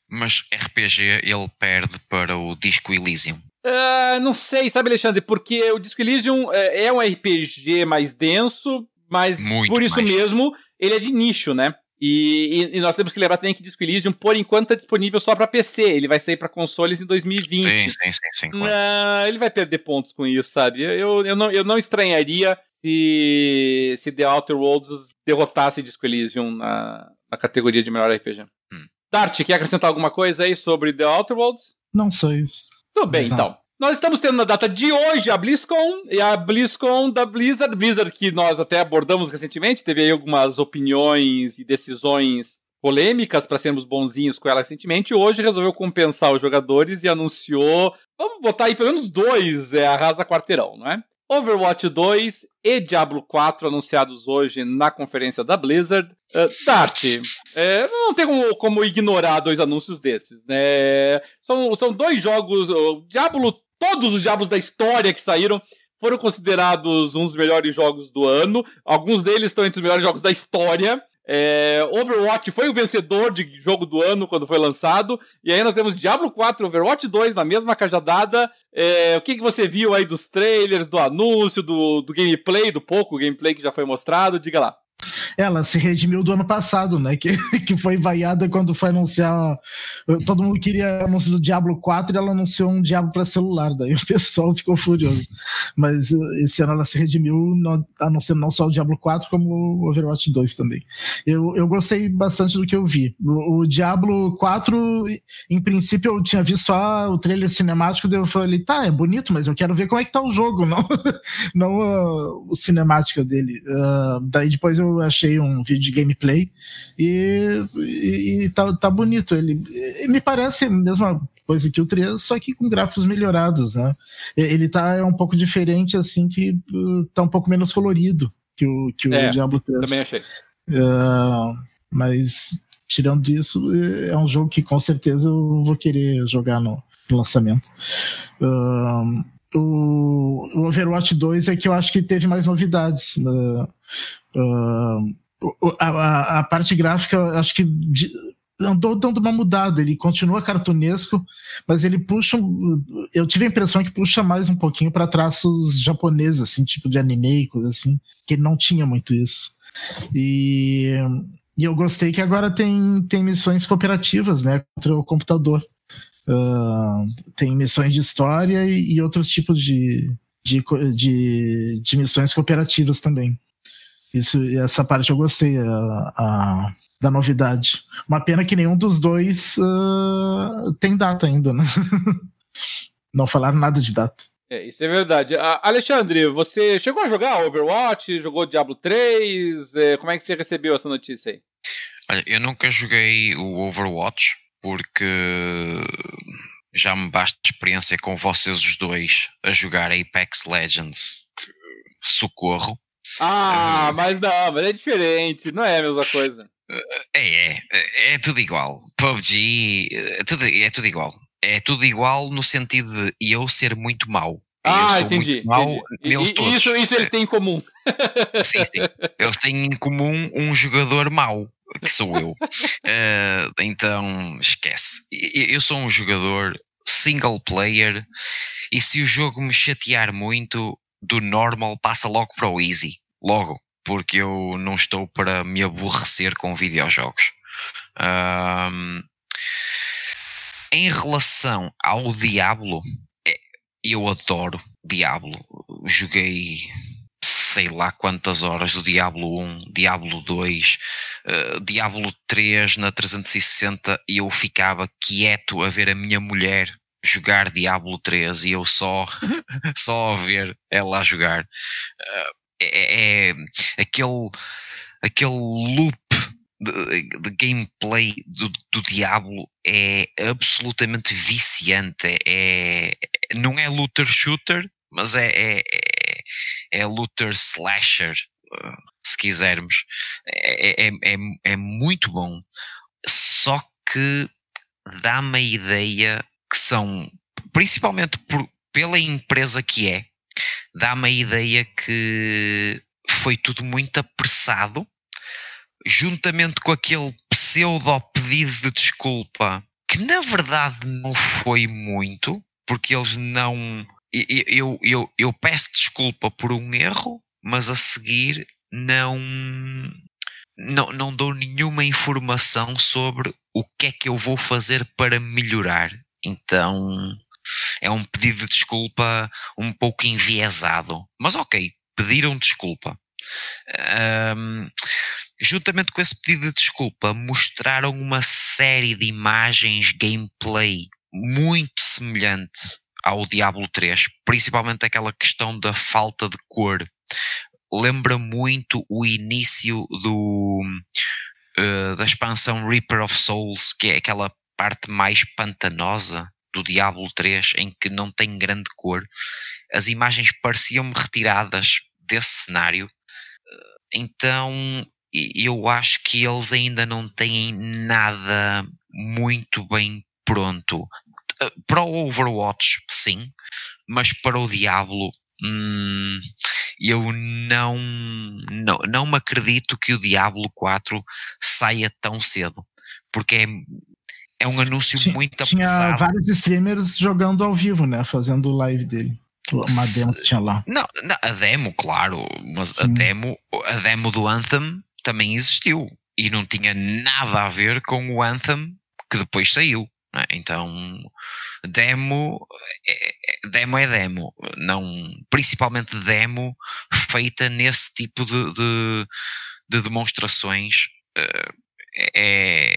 Mas RPG ele perde para o Disco Elysium. Uh, não sei, sabe, Alexandre? Porque o Disco Elysium é, é um RPG mais denso, mas Muito por isso mais. mesmo ele é de nicho, né? E, e, e, nós temos que lembrar também que Disco Elysium, por enquanto, está disponível só para PC. Ele vai sair para consoles em 2020. Sim, sim, sim. sim claro. Não, ele vai perder pontos com isso, sabe? Eu, eu, não, eu não estranharia se, se The Outer Worlds derrotasse Disco Elysium na, na categoria de melhor RPG. Hum. Dart, quer acrescentar alguma coisa aí sobre The Outer Worlds? Não sei isso. Tudo bem, então. Nós estamos tendo na data de hoje a BlizzCon, e a BlizzCon da Blizzard, Blizzard que nós até abordamos recentemente, teve aí algumas opiniões e decisões polêmicas para sermos bonzinhos com ela recentemente, hoje resolveu compensar os jogadores e anunciou, vamos botar aí pelo menos dois, é, arrasa quarteirão, não é? Overwatch 2 e Diablo 4 anunciados hoje na conferência da Blizzard. Uh, Dart, é, não tem como, como, ignorar dois anúncios desses, né? São, são dois jogos, Diablo, todos os Diablos da história que saíram foram considerados dos melhores jogos do ano. Alguns deles estão entre os melhores jogos da história. É, Overwatch foi o vencedor de jogo do ano quando foi lançado. E aí nós temos Diablo 4 Overwatch 2 na mesma cajadada. É, o que, que você viu aí dos trailers, do anúncio, do, do gameplay, do pouco gameplay que já foi mostrado? Diga lá. Ela se redimiu do ano passado, né? Que, que foi vaiada quando foi anunciar. Todo mundo queria anúncio do Diablo 4 e ela anunciou um Diablo para celular. Daí o pessoal ficou furioso. Mas eh, esse ano ela se redimiu, anunciando não só o Diablo 4, como o Overwatch 2 também. Eu, eu gostei bastante do que eu vi. O, o Diablo 4, em princípio, eu tinha visto só o trailer cinemático, daí eu falei, tá, é bonito, mas eu quero ver como é que tá o jogo, não, não uh, o cinemática dele. Uh, daí depois eu achei um vídeo de gameplay e, e, e tá, tá bonito. Ele, me parece a mesma coisa que o 3, só que com gráficos melhorados, né? Ele tá é um pouco diferente, assim, que uh, tá um pouco menos colorido que o, que o é, Diablo 3. Também achei. Uh, mas, tirando isso, é um jogo que com certeza eu vou querer jogar no, lançamento. Uh, o, o Overwatch 2 é que eu acho que teve mais novidades. Uh, uh, a, a, a, parte gráfica, acho que de, andou dando uma mudada. Ele continua cartunesco, mas ele puxa. Eu tive a impressão que puxa mais um pouquinho para traços japoneses, assim, tipo de anime e coisa assim, que ele não tinha muito isso. E, e eu gostei que agora tem, tem missões cooperativas, né, contra o computador. Uh, tem missões de história e, e outros tipos de, de, de, de, missões cooperativas também. Isso, essa parte eu gostei a, a, da novidade. Uma pena que nenhum dos dois uh, tem data ainda, né? Não falaram nada de data. É, isso é verdade. Alexandre, você chegou a jogar Overwatch? Jogou Diablo 3? É, como é que você recebeu essa notícia aí? Olha, eu nunca joguei o Overwatch, porque já me basta experiência com vocês os dois a jogar Apex Legends. Socorro. Ah, uh, mas não, mas é diferente, não é a mesma coisa. É, é, é, é tudo igual. PUBG, é tudo, é tudo igual. É tudo igual no sentido de eu ser muito mau. Ah, entendi. Entendi. Todos. Isso, isso eles têm em comum. Sim, sim. Eles têm em comum um jogador mau que sou eu. Uh, então, esquece. Eu sou um jogador single player e se o jogo me chatear muito, do normal passa logo para o easy. Logo. Porque eu não estou para me aborrecer com videojogos. Um, em relação ao Diablo, é, eu adoro Diablo. Joguei sei lá quantas horas do Diablo 1, Diablo 2, uh, Diablo 3 na 360 e eu ficava quieto a ver a minha mulher jogar Diablo 3 e eu só, só a ver ela a jogar. Uh, é, é, aquele, aquele loop de, de gameplay do, do, Diablo é absolutamente viciante. É, não é looter shooter, mas é, é, é, é looter slasher, se quisermos. É, é, é, é muito bom. Só que dá-me a ideia que são, principalmente por, pela empresa que é, dá-me a ideia que foi tudo muito apressado, juntamente com aquele pseudo pedido de desculpa, que na verdade não foi muito, porque eles não. Eu, eu, eu, eu peço desculpa por um erro, mas a seguir não, não, não dou nenhuma informação sobre o que é que eu vou fazer para melhorar. Então é um pedido de desculpa um pouco enviesado. Mas ok, pediram desculpa. Um, juntamente com esse pedido de desculpa, mostraram uma série de imagens gameplay muito semelhante ao Diablo 3, principalmente aquela questão da falta de cor. Lembra muito o início do, uh, da expansão Reaper of Souls, que é aquela parte mais pantanosa do Diablo 3, em que não tem grande cor, as imagens pareciam-me retiradas desse cenário. Então eu acho que eles ainda não têm nada muito bem pronto. Para o Overwatch, sim, mas para o Diablo, hum, eu não, não, não me acredito que o Diablo 4 saia tão cedo, porque é é um anúncio tinha, muito Tinha apressado. vários streamers jogando ao vivo, né? Fazendo live dele. Uma demo que tinha lá. Não, não, a demo, claro, mas a demo, a demo do Anthem também existiu e não tinha nada a ver com o Anthem que depois saiu. Né? Então, demo é, é, demo é demo, não, principalmente demo feita nesse tipo de, de, de demonstrações. Uh, é,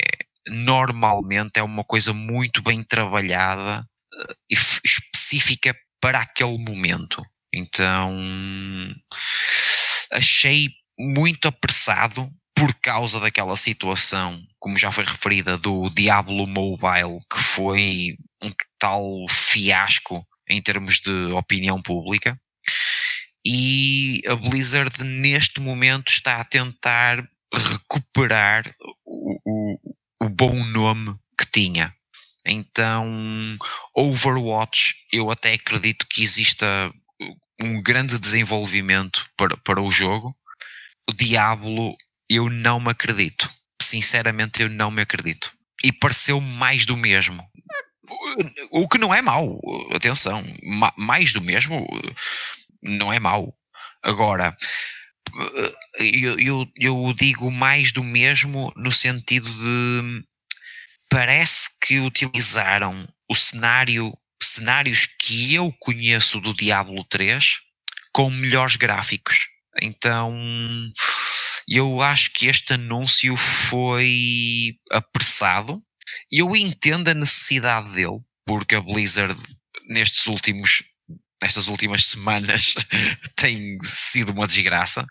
normalmente é uma coisa muito bem trabalhada uh, e específica para aquele momento. Então achei muito apressado por causa daquela situação, como já foi referida, do Diablo Mobile, que foi um total fiasco em termos de opinião pública. E a Blizzard neste momento está a tentar recuperar o, o, o bom nome que tinha. Então, Overwatch, eu até acredito que exista um grande desenvolvimento para, para o jogo. O Diablo, eu não me acredito. Sinceramente, eu não me acredito. E pareceu mais do mesmo. O que não é mau, atenção, mais do mesmo não é mau. Agora, eu, eu, eu digo mais do mesmo no sentido de parece que utilizaram o cenário, cenários que eu conheço do Diablo 3 com melhores gráficos. Então eu acho que este anúncio foi apressado. Eu entendo a necessidade dele, porque a Blizzard nestes últimos nestas últimas semanas tem sido uma desgraça.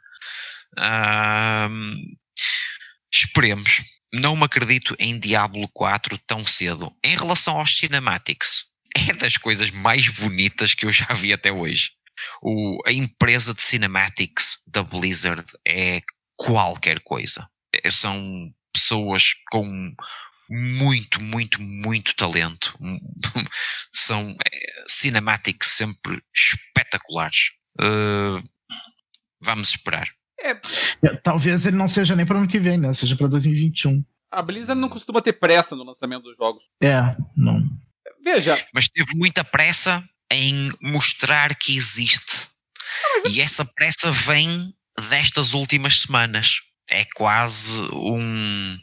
Um, esperemos. Não me acredito em Diablo 4 tão cedo. Em relação aos cinematics, é das coisas mais bonitas que eu já vi até hoje. O, a empresa de cinematics da Blizzard é qualquer coisa. É, são pessoas com muito, muito, muito talento. São é, cinematics sempre espetaculares. Uh, vamos esperar. É. é. Talvez ele não seja nem para o ano que vem, né? Seja para 2021. A Blizzard não costuma ter pressa no lançamento dos jogos. É, não. Veja. Mas teve muita pressa em mostrar que existe. Ah, e essa pressa vem destas últimas semanas. É quase um.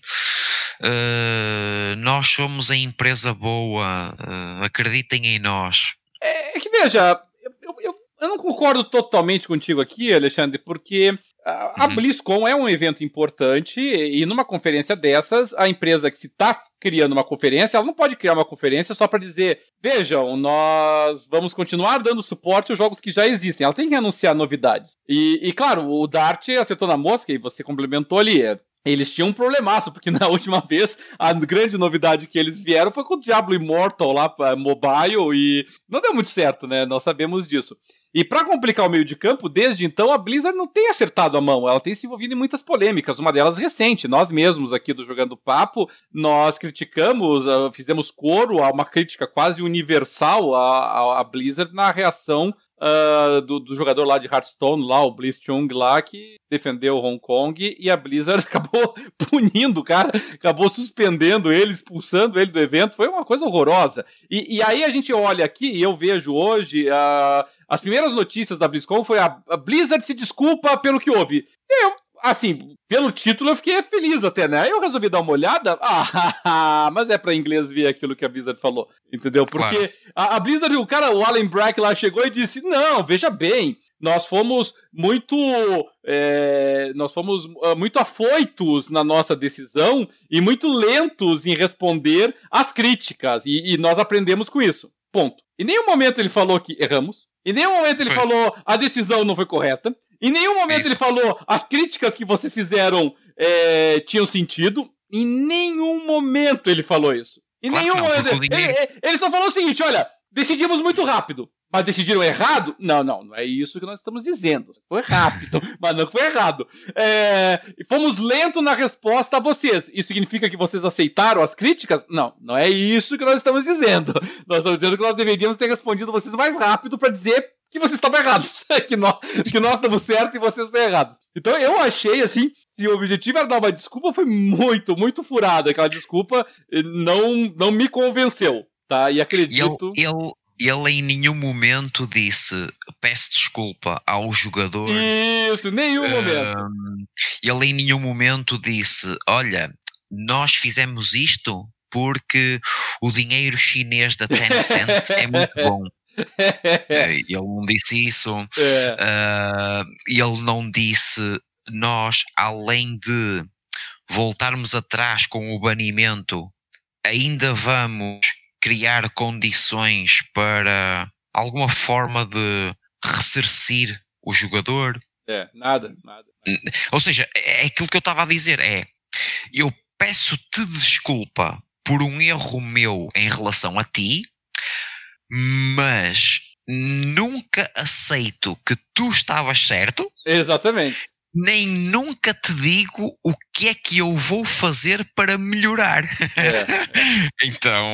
Uh, nós somos a empresa boa, uh, acreditem em nós. É, é que veja, eu, eu, eu não concordo totalmente contigo aqui, Alexandre, porque a, uhum. BlizzCon é um evento importante e numa conferência dessas, a empresa que se está criando uma conferência, ela não pode criar uma conferência só para dizer, vejam, nós vamos continuar dando suporte aos jogos que já existem. Ela tem que anunciar novidades. E, e claro, o Dart acertou na mosca e você complementou ali. Eles tinham um problemaço, porque na última vez a grande novidade que eles vieram foi com o Diablo Immortal lá para mobile e não deu muito certo, né? Nós sabemos disso. E para complicar o meio de campo, desde então a Blizzard não tem acertado a mão, ela tem se envolvido em muitas polêmicas, uma delas recente. Nós mesmos aqui do Jogando Papo, nós criticamos, ah, fizemos coro a uma crítica quase universal à, à Blizzard na reação uh, do, do, jogador lá de Hearthstone, lá, o Blizz Chung lá, que defendeu Hong Kong e a Blizzard acabou punindo o cara, acabou suspendendo ele, expulsando ele do evento. Foi uma coisa horrorosa. E, e aí a gente olha aqui e eu vejo hoje. Uh, as primeiras notícias da BlizzCon foi a, a Blizzard se desculpa pelo que houve. Eu, assim, pelo título eu fiquei feliz até, né? Aí eu resolvi dar uma olhada, ah, mas é pra inglês ver aquilo que a Blizzard falou, entendeu? Porque claro. a, a, Blizzard, o cara, o Alan Brack lá chegou e disse, não, veja bem, nós fomos muito é, nós fomos uh, muito afoitos na nossa decisão e muito lentos em responder às críticas e, e nós aprendemos com isso ponto em nenhum momento ele falou que erramos em nenhum momento ele foi. falou a decisão não foi correta. Em nenhum momento Isso. ele falou as críticas que vocês fizeram é, tinham sentido. Em nenhum momento ele falou isso. Em claro nenhum não, momento. Ele, ele, ele só falou o seguinte: olha, decidimos muito rápido. Mas decidiram errado? Não, não, não é isso que nós estamos dizendo. Foi rápido, mas não foi errado. É, fomos lentos na resposta a vocês. Isso significa que vocês aceitaram as críticas? Não, não é isso que nós estamos dizendo. Nós estamos dizendo que nós deveríamos ter respondido vocês mais rápido para dizer que vocês estavam errados, que nós, que nós estamos certos e vocês estão errados. Então eu achei assim, se o objetivo era dar uma desculpa, foi muito, muito furado. Aquela desculpa não, não me convenceu. Tá? E acredito. Eu, eu, ele em nenhum momento disse peço desculpa ao jogador. Isso, nenhum momento. Ele em nenhum momento disse: Olha, nós fizemos isto porque o dinheiro chinês da Tencent é muito bom. Eh, ele não disse isso. É. Uh, ele não disse nós, além de voltarmos atrás com o banimento, ainda vamos criar condições para alguma forma de ressarcir o jogador. É, nada, nada. Ou seja, é, é aquilo que eu estava a dizer, é eu peço-te desculpa por um erro meu em relação a ti, mas nunca aceito que tu estavas certo. Exatamente nem nunca te digo o que é que eu vou fazer para melhorar. É. então,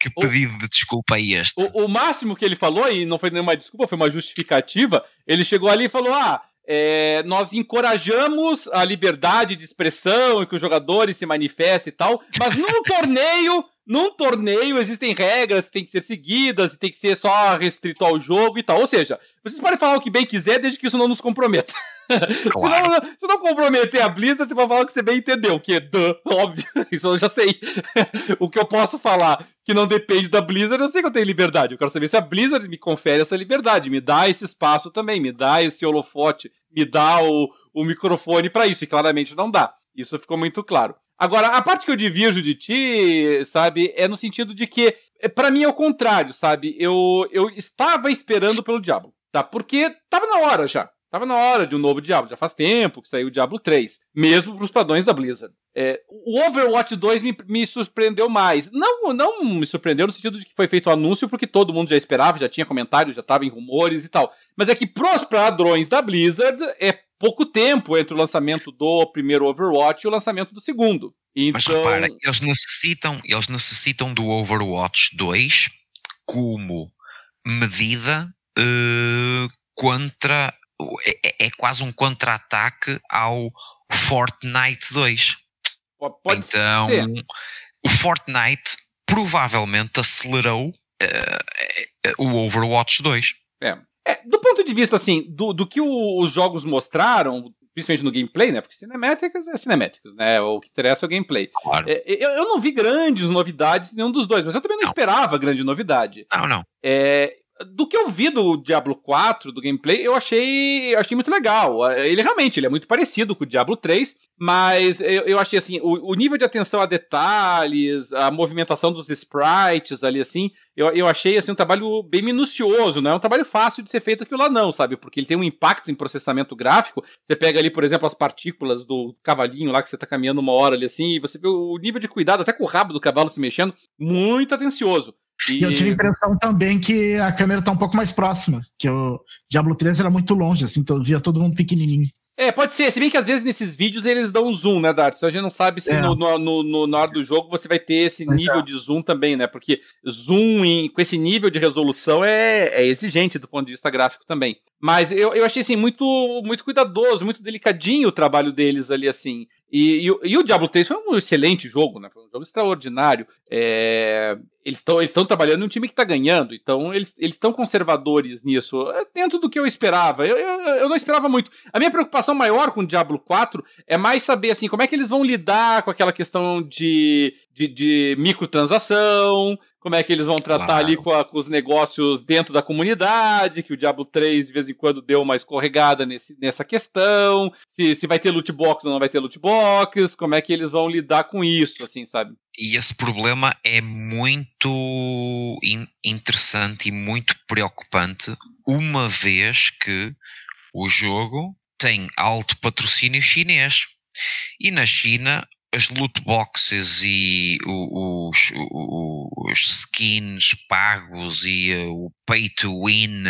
que pedido o, de desculpa é este? O, o, máximo que ele falou, e não foi nenhuma desculpa, foi uma justificativa, ele chegou ali e falou: ah. É, nós encorajamos a liberdade de expressão e que os jogadores se manifestem e tal, mas num torneio num torneio existem regras que têm que ser seguidas e tem que ser só restrito ao jogo e tal. Ou seja, vocês podem falar o que bem quiser desde que isso não nos comprometa. Claro. se, não, se não comprometer a Blizzard, você vai falar o que você bem entendeu, que é duh, óbvio. Isso eu já sei. o que eu posso falar que não depende da Blizzard, eu sei que eu tenho liberdade. Eu quero saber se a Blizzard me confere essa liberdade, me dá esse espaço também, me dá esse holofote, me dá o, o microfone para isso. E claramente não dá. Isso ficou muito claro. Agora, a parte que eu divirjo de ti, sabe, é no sentido de que, é, para mim é o contrário, sabe? Eu, eu estava esperando pelo Diablo, tá? Porque tava na hora já. Tava na hora de um novo Diablo. Já faz tempo que saiu o Diablo 3. Mesmo pros padrões da Blizzard. É, o Overwatch 2 me, me, surpreendeu mais. Não, não me surpreendeu no sentido de que foi feito o um anúncio, porque todo mundo já esperava, já tinha comentários, já estava em rumores e tal. Mas é que pros padrões da Blizzard é pouco tempo entre o lançamento do primeiro Overwatch e o lançamento do segundo. Então... Mas repara, eles necessitam, eles necessitam do Overwatch 2 como medida uh, contra. É, é quase um contra-ataque ao Fortnite 2. Pode então, ser. o Fortnite provavelmente acelerou uh, o Overwatch 2. É. É, do ponto de vista, assim, do, do que o, os jogos mostraram, principalmente no gameplay, né? Porque cinemáticas é cinemáticas, né? O que interessa é o gameplay. Claro. É, eu, eu, não vi grandes novidades em nenhum dos dois, mas eu também não, não, esperava grande novidade. Não, não. É, do que eu vi do Diablo 4, do gameplay, eu achei, eu achei muito legal. Ele realmente ele é muito parecido com o Diablo 3, mas eu, eu achei assim, o, o, nível de atenção a detalhes, a movimentação dos sprites ali, assim, eu, eu achei assim, um trabalho bem minucioso, não é um trabalho fácil de ser feito aquilo lá, não, sabe? Porque ele tem um impacto em processamento gráfico. Você pega ali, por exemplo, as partículas do cavalinho lá que você tá caminhando uma hora ali assim, e você vê o nível de cuidado, até com o rabo do cavalo se mexendo, muito atencioso. E... eu tive a impressão também que a câmera tá um pouco mais próxima, que o Diablo 3 era muito longe, assim, então via todo mundo pequenininho. É, pode ser. Se bem que às vezes nesses vídeos eles dão zoom, né, Dart? Então a gente não sabe se é. no, no, no, na hora do jogo você vai ter esse nível é. de zoom também, né? Porque zoom em, com esse nível de resolução é, é, exigente do ponto de vista gráfico também. Mas eu, eu achei, assim, muito, muito cuidadoso, muito delicadinho o trabalho deles ali, assim. E, e, e, o Diablo 3 foi um excelente jogo, né? Foi um jogo extraordinário. É, eles estão eles trabalhando em um time que está ganhando, então eles estão conservadores nisso, é dentro do que eu esperava. Eu, eu, eu, não esperava muito. A minha preocupação maior com o Diablo 4 é mais saber assim como é que eles vão lidar com aquela questão de, de, de microtransação, como é que eles vão tratar claro. ali com, a, com, os negócios dentro da comunidade, que o Diablo 3 de vez em quando deu uma escorregada nesse, nessa questão, se, se vai ter loot box ou não vai ter loot box, como é que eles vão lidar com isso, assim, sabe? E esse problema é muito in interessante e muito preocupante, uma vez que o jogo tem alto patrocínio chinês. E na China as loot boxes e os, os skins pagos e uh, o pay to win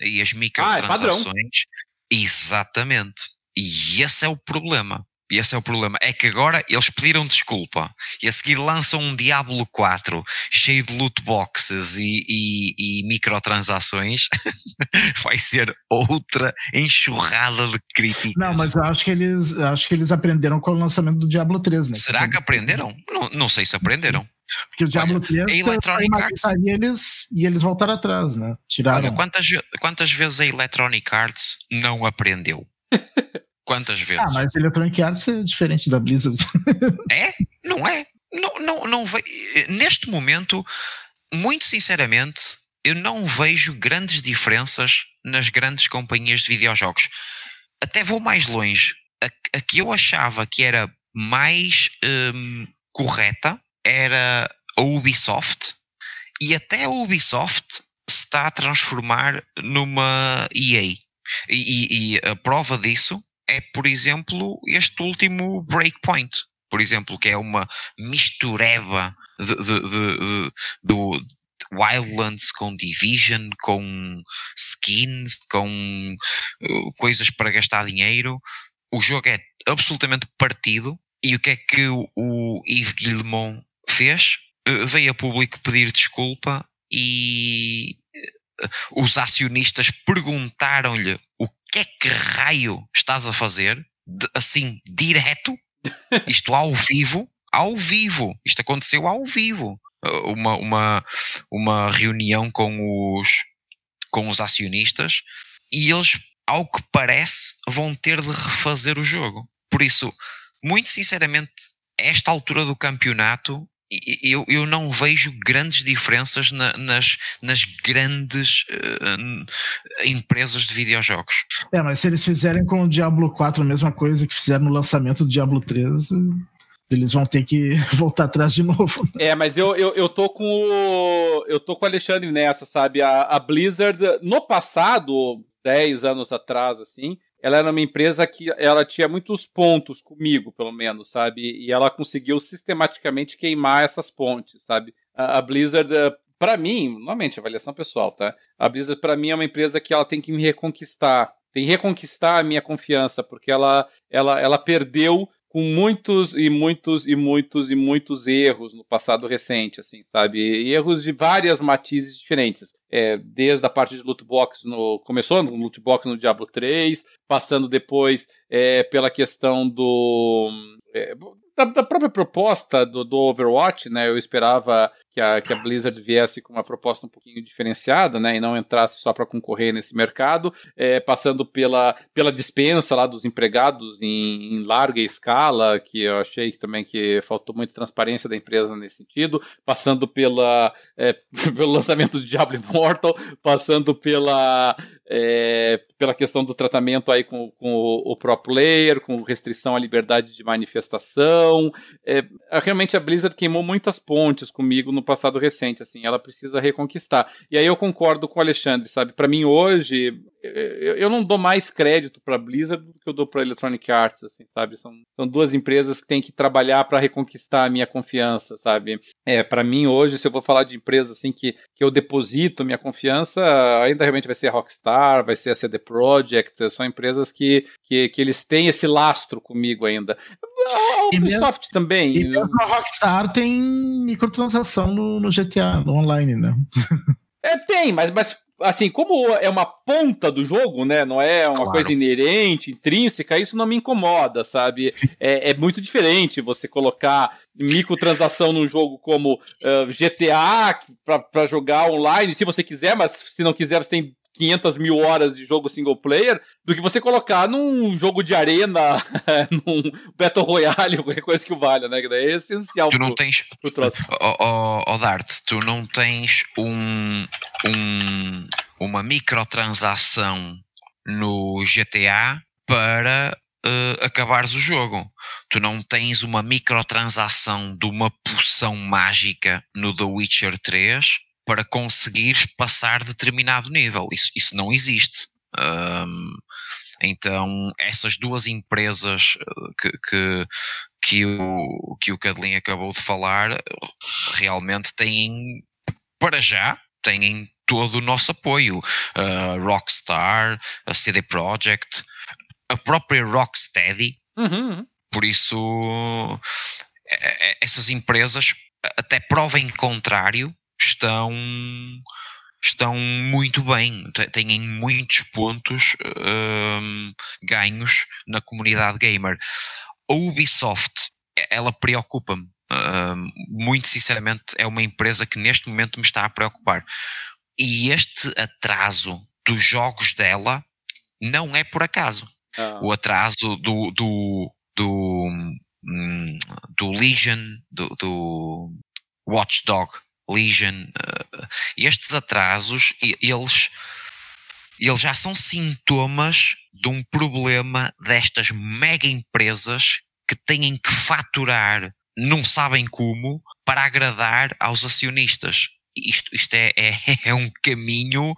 e as microtransações. Ah, é exatamente. E esse é o problema. E esse é o problema. É que agora eles pediram desculpa e a seguir lançam um Diablo 4 cheio de loot boxes e, e, e microtransações. Vai ser outra enxurrada de críticas. Não, mas eu acho que eles, acho que eles aprenderam com o lançamento do Diablo 3, né? Será que aprenderam? Não, não sei se aprenderam. Porque o Diablo Olha, 3 a Electronic Arts e eles, e eles voltaram atrás, né? Tiraram. Olha, quantas, quantas vezes a Electronic Arts não aprendeu? Quantas ah, vezes? Ah, mas Electronic Arts é diferente da Blizzard. é? Não é? Não, não, não ve... Neste momento, muito sinceramente, eu não vejo grandes diferenças nas grandes companhias de videojogos. Até vou mais longe. A, a que eu achava que era mais hum, correta era a Ubisoft. E até a Ubisoft se está a transformar numa EA. E, e, e a prova disso é, por exemplo, este último Breakpoint, por exemplo, que é uma mistureba de, do Wildlands com Division, com skins, com uh, coisas para gastar dinheiro. O jogo é absolutamente partido. E o que é que o, Yves Guillemot fez? Uh, veio a público pedir desculpa e uh, os acionistas perguntaram-lhe que é que raio estás a fazer? De, assim, direto? Isto ao vivo? Ao vivo. Isto aconteceu ao vivo. Uh, uma, uma, uma reunião com os, com os acionistas e eles, ao que parece, vão ter de refazer o jogo. Por isso, muito sinceramente, esta altura do campeonato, eu, eu não vejo grandes diferenças na, nas, nas grandes uh, empresas de videojogos. É, mas se eles fizerem com o Diablo 4 a mesma coisa que fizeram no lançamento do Diablo 3, eles vão ter que voltar atrás de novo. É, mas eu, eu, eu tô com o. Eu tô com o Alexandre nessa, sabe? A, a Blizzard, no passado, 10 anos atrás, assim, ela era uma empresa que ela tinha muitos pontos comigo, pelo menos, sabe? E ela conseguiu sistematicamente queimar essas pontes, sabe? A, a Blizzard, eh, para mim, normalmente, avaliação pessoal, tá? A Blizzard, para mim, é uma empresa que ela tem que me reconquistar. Tem que reconquistar a minha confiança, porque ela, ela, ela perdeu com muitos e muitos e muitos e muitos erros no passado recente, assim, sabe? Erros de várias matizes diferentes. É, desde a parte de loot box no. Começou no loot box no Diablo 3, passando depois é, pela questão do. É, da, da, própria proposta do, do, Overwatch, né? Eu esperava que a, que a Blizzard viesse com uma proposta um pouquinho diferenciada, né, e não entrasse só para concorrer nesse mercado, é, passando pela, pela dispensa lá dos empregados em, em, larga escala, que eu achei que também que faltou muita transparência da empresa nesse sentido, passando pela, é, pelo lançamento do Diablo Immortal, passando pela, é, pela questão do tratamento aí com, com o, o pro player, com restrição à liberdade de manifestação. É, realmente a Blizzard queimou muitas pontes comigo no passado recente, assim, ela precisa reconquistar. E aí eu concordo com o Alexandre, sabe? Para mim hoje, eu não dou mais crédito para Blizzard do que eu dou para Electronic Arts, assim, sabe? São, são duas empresas que têm que trabalhar para reconquistar a minha confiança, sabe? É, para mim hoje, se eu vou falar de empresas assim que, que eu deposito minha confiança, ainda realmente vai ser a Rockstar, vai ser a CD Projekt, são empresas que, que, que eles têm esse lastro comigo ainda. A Ubisoft mesmo, também. E mesmo a Rockstar tem microtransação no, no GTA, no online, né? É, tem, mas, mas assim, como é uma ponta do jogo, né? Não é uma claro. coisa inerente, intrínseca, isso não me incomoda, sabe? É, é, muito diferente você colocar microtransação num jogo como uh, GTA para jogar online, se você quiser, mas se não quiser, você tem 500 mil horas de jogo single player do que você colocar num jogo de arena, num Battle Royale, qualquer coisa que o valha, né? Que daí é essencial. Tu não pro, tens. Pro troço. Oh, oh, Dart, tu não tens um, um, uma microtransação no GTA para uh, acabares o jogo. Tu não tens uma microtransação de uma poção mágica no The Witcher 3 para conseguir passar determinado nível. Isso, isso não existe. Um, então, essas duas empresas uh, que, que, que, o, que o Cadelin acabou de falar realmente têm, para já, têm todo o nosso apoio. Uh, Rockstar, a CD Projekt, a própria Rocksteady. Uhum, uhum. Por isso, é, é, essas empresas, até prova em contrário, estão estão muito bem, têm muitos pontos um, ganhos na comunidade gamer. A Ubisoft, ela preocupa-me. Um, muito sinceramente, é uma empresa que neste momento me está a preocupar. E este atraso dos jogos dela não é por acaso. Ah. O atraso do, do, do, hum, do Legion, do, do Watchdog Legion, uh, estes atrasos, eles, eles já são sintomas de um problema destas mega empresas que têm que faturar, não sabem como, para agradar aos acionistas. Isto, isto é, é, é um caminho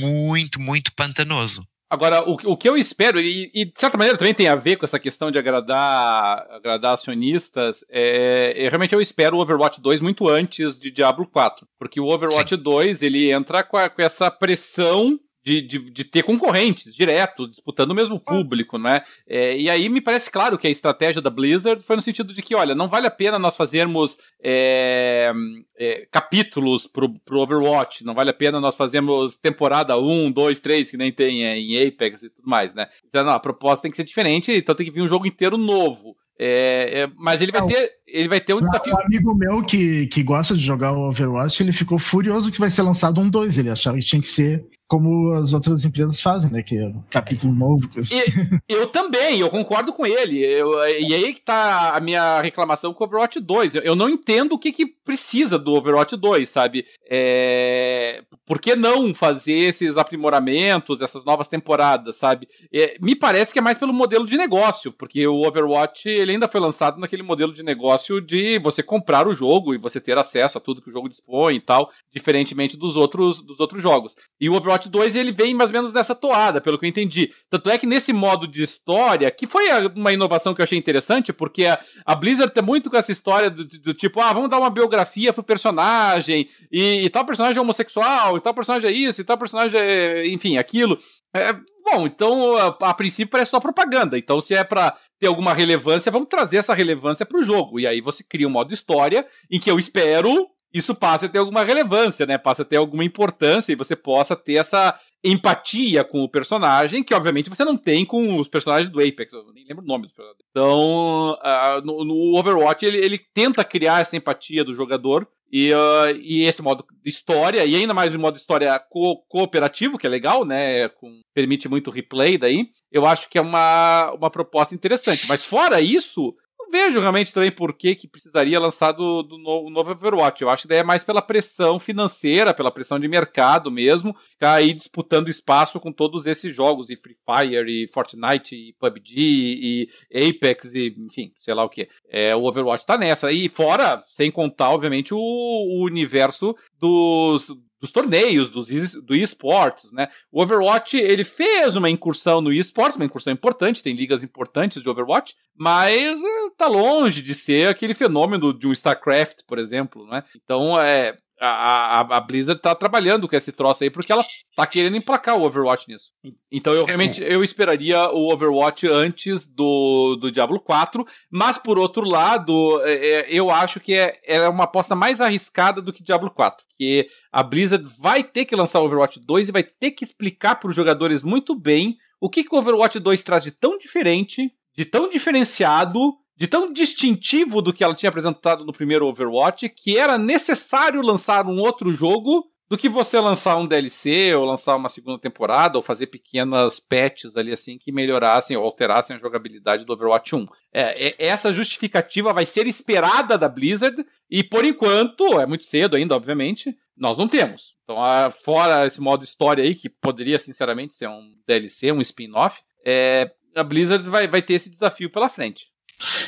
muito, muito pantanoso. Agora, o, o que eu espero, e, e, de certa maneira também tem a ver com essa questão de agradar, agradar acionistas, é, é, realmente eu espero o Overwatch 2 muito antes de Diablo 4. Porque o Overwatch Sim. 2 ele entra com, a, com essa pressão de, de, de, ter concorrentes direto, disputando o mesmo público, né? É, e aí me parece claro que a estratégia da Blizzard foi no sentido de que, olha, não vale a pena nós fazermos é, é, capítulos pro, pro Overwatch, não vale a pena nós fazermos temporada 1, 2, 3, que nem tem é, em Apex e tudo mais, né? Então, não, a proposta tem que ser diferente, então tem que vir um jogo inteiro novo. É, é, mas ele vai ter, ele vai ter um desafio. Um amigo meu que, que gosta de jogar o Overwatch, ele ficou furioso que vai ser lançado um 2. Ele achava que tinha que ser como as outras empresas fazem, né? Que é um capítulo novo. E, eu também, eu concordo com ele. Eu, e aí que tá a minha reclamação com o Overwatch 2. Eu, eu não entendo o que, que precisa do Overwatch 2, sabe? É, por que não fazer esses aprimoramentos, essas novas temporadas, sabe? É, me parece que é mais pelo modelo de negócio, porque o Overwatch ele ainda foi lançado naquele modelo de negócio de você comprar o jogo e você ter acesso a tudo que o jogo dispõe e tal, diferentemente dos outros, dos outros jogos. E o Overwatch 2 ele vem mais ou menos nessa toada, pelo que eu entendi. Tanto é que nesse modo de história, que foi uma inovação que eu achei interessante, porque a, a Blizzard tem muito com essa história do, do, tipo, ah, vamos dar uma biografia pro personagem, e, e tal personagem é homossexual, e tal personagem é isso, e tal personagem é, enfim, aquilo. É, bom, então a, a princípio é só propaganda. Então, se é para ter alguma relevância, vamos trazer essa relevância para o jogo. E aí você cria um modo história em que eu espero isso passe a ter alguma relevância, né? Passa a ter alguma importância e você possa ter essa empatia com o personagem, que obviamente você não tem com os personagens do Apex, eu nem lembro o nome dos personagens. Então, uh, no, no, Overwatch ele, ele, tenta criar essa empatia do jogador E, uh, e esse modo de história, e ainda mais o modo história co cooperativo, que é legal, né? Com, permite muito replay daí. Eu acho que é uma, uma proposta interessante. Mas fora isso, vejo realmente também por que, que precisaria lançar do, do no, novo Overwatch. Eu acho que daí é mais pela pressão financeira, pela pressão de mercado mesmo, ficar aí disputando espaço com todos esses jogos, e Free Fire, e Fortnite, e PUBG, e Apex, e enfim, sei lá o que. É, o Overwatch tá nessa. E fora, sem contar, obviamente, o, o universo dos dos torneios, dos, do esportes, né? O Overwatch, ele fez uma incursão no esportes, uma incursão importante, tem ligas importantes de Overwatch, mas eh, tá longe de ser aquele fenômeno de um StarCraft, por exemplo, né? Então, é, a, a, a, Blizzard tá trabalhando com esse troço aí porque ela tá querendo emplacar o Overwatch nisso. Então eu realmente eu esperaria o Overwatch antes do, do Diablo 4, mas por outro lado, é, é, eu acho que é, é uma aposta mais arriscada do que Diablo 4, que a Blizzard vai ter que lançar o Overwatch 2 e vai ter que explicar para os jogadores muito bem o que, que o Overwatch 2 traz de tão diferente, de tão diferenciado de tão distintivo do que ela tinha apresentado no primeiro Overwatch, que era necessário lançar um outro jogo do que você lançar um DLC ou lançar uma segunda temporada ou fazer pequenas patches ali assim que melhorassem ou alterassem a jogabilidade do Overwatch 1. É, é, essa justificativa vai ser esperada da Blizzard e por enquanto, é muito cedo ainda, obviamente, nós não temos. Então, fora esse modo história aí, que poderia sinceramente ser um DLC, um spin-off, é, a Blizzard vai, vai ter esse desafio pela frente.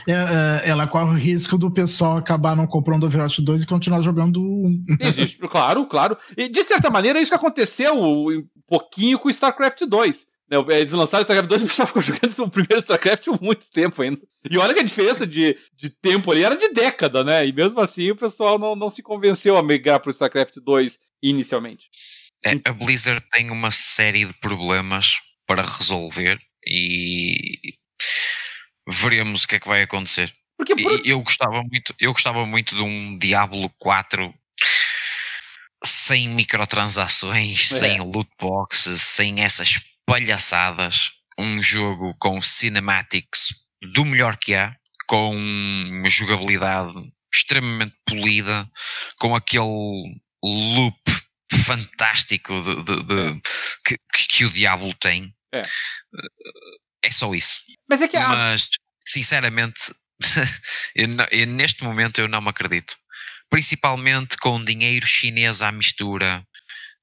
É, é, ela corre o risco do pessoal acabar não comprando Overwatch 2 e continuar jogando um. Existe, claro, claro. E de certa maneira isso aconteceu um pouquinho com StarCraft 2. Né, eles lançaram o StarCraft 2 e o pessoal ficou jogando o primeiro StarCraft há muito tempo ainda. E olha que a diferença de, de tempo ali era de década, né? E mesmo assim o pessoal não, não se convenceu a migrar para o StarCraft 2 inicialmente. É, a Blizzard tem uma série de problemas para resolver e veremos o que é que vai acontecer. Porque por... eu gostava muito, eu gostava muito de um Diablo 4 sem microtransações, é. sem loot boxes, sem essas palhaçadas, um jogo com cinematics do melhor que há, com uma jogabilidade extremamente polida, com aquele loop fantástico de, de, de, que, que, o Diablo tem. É. é só isso. Mas é que há... Mas, sinceramente, eu, eu, neste momento eu não me acredito. Principalmente com dinheiro chinês à mistura,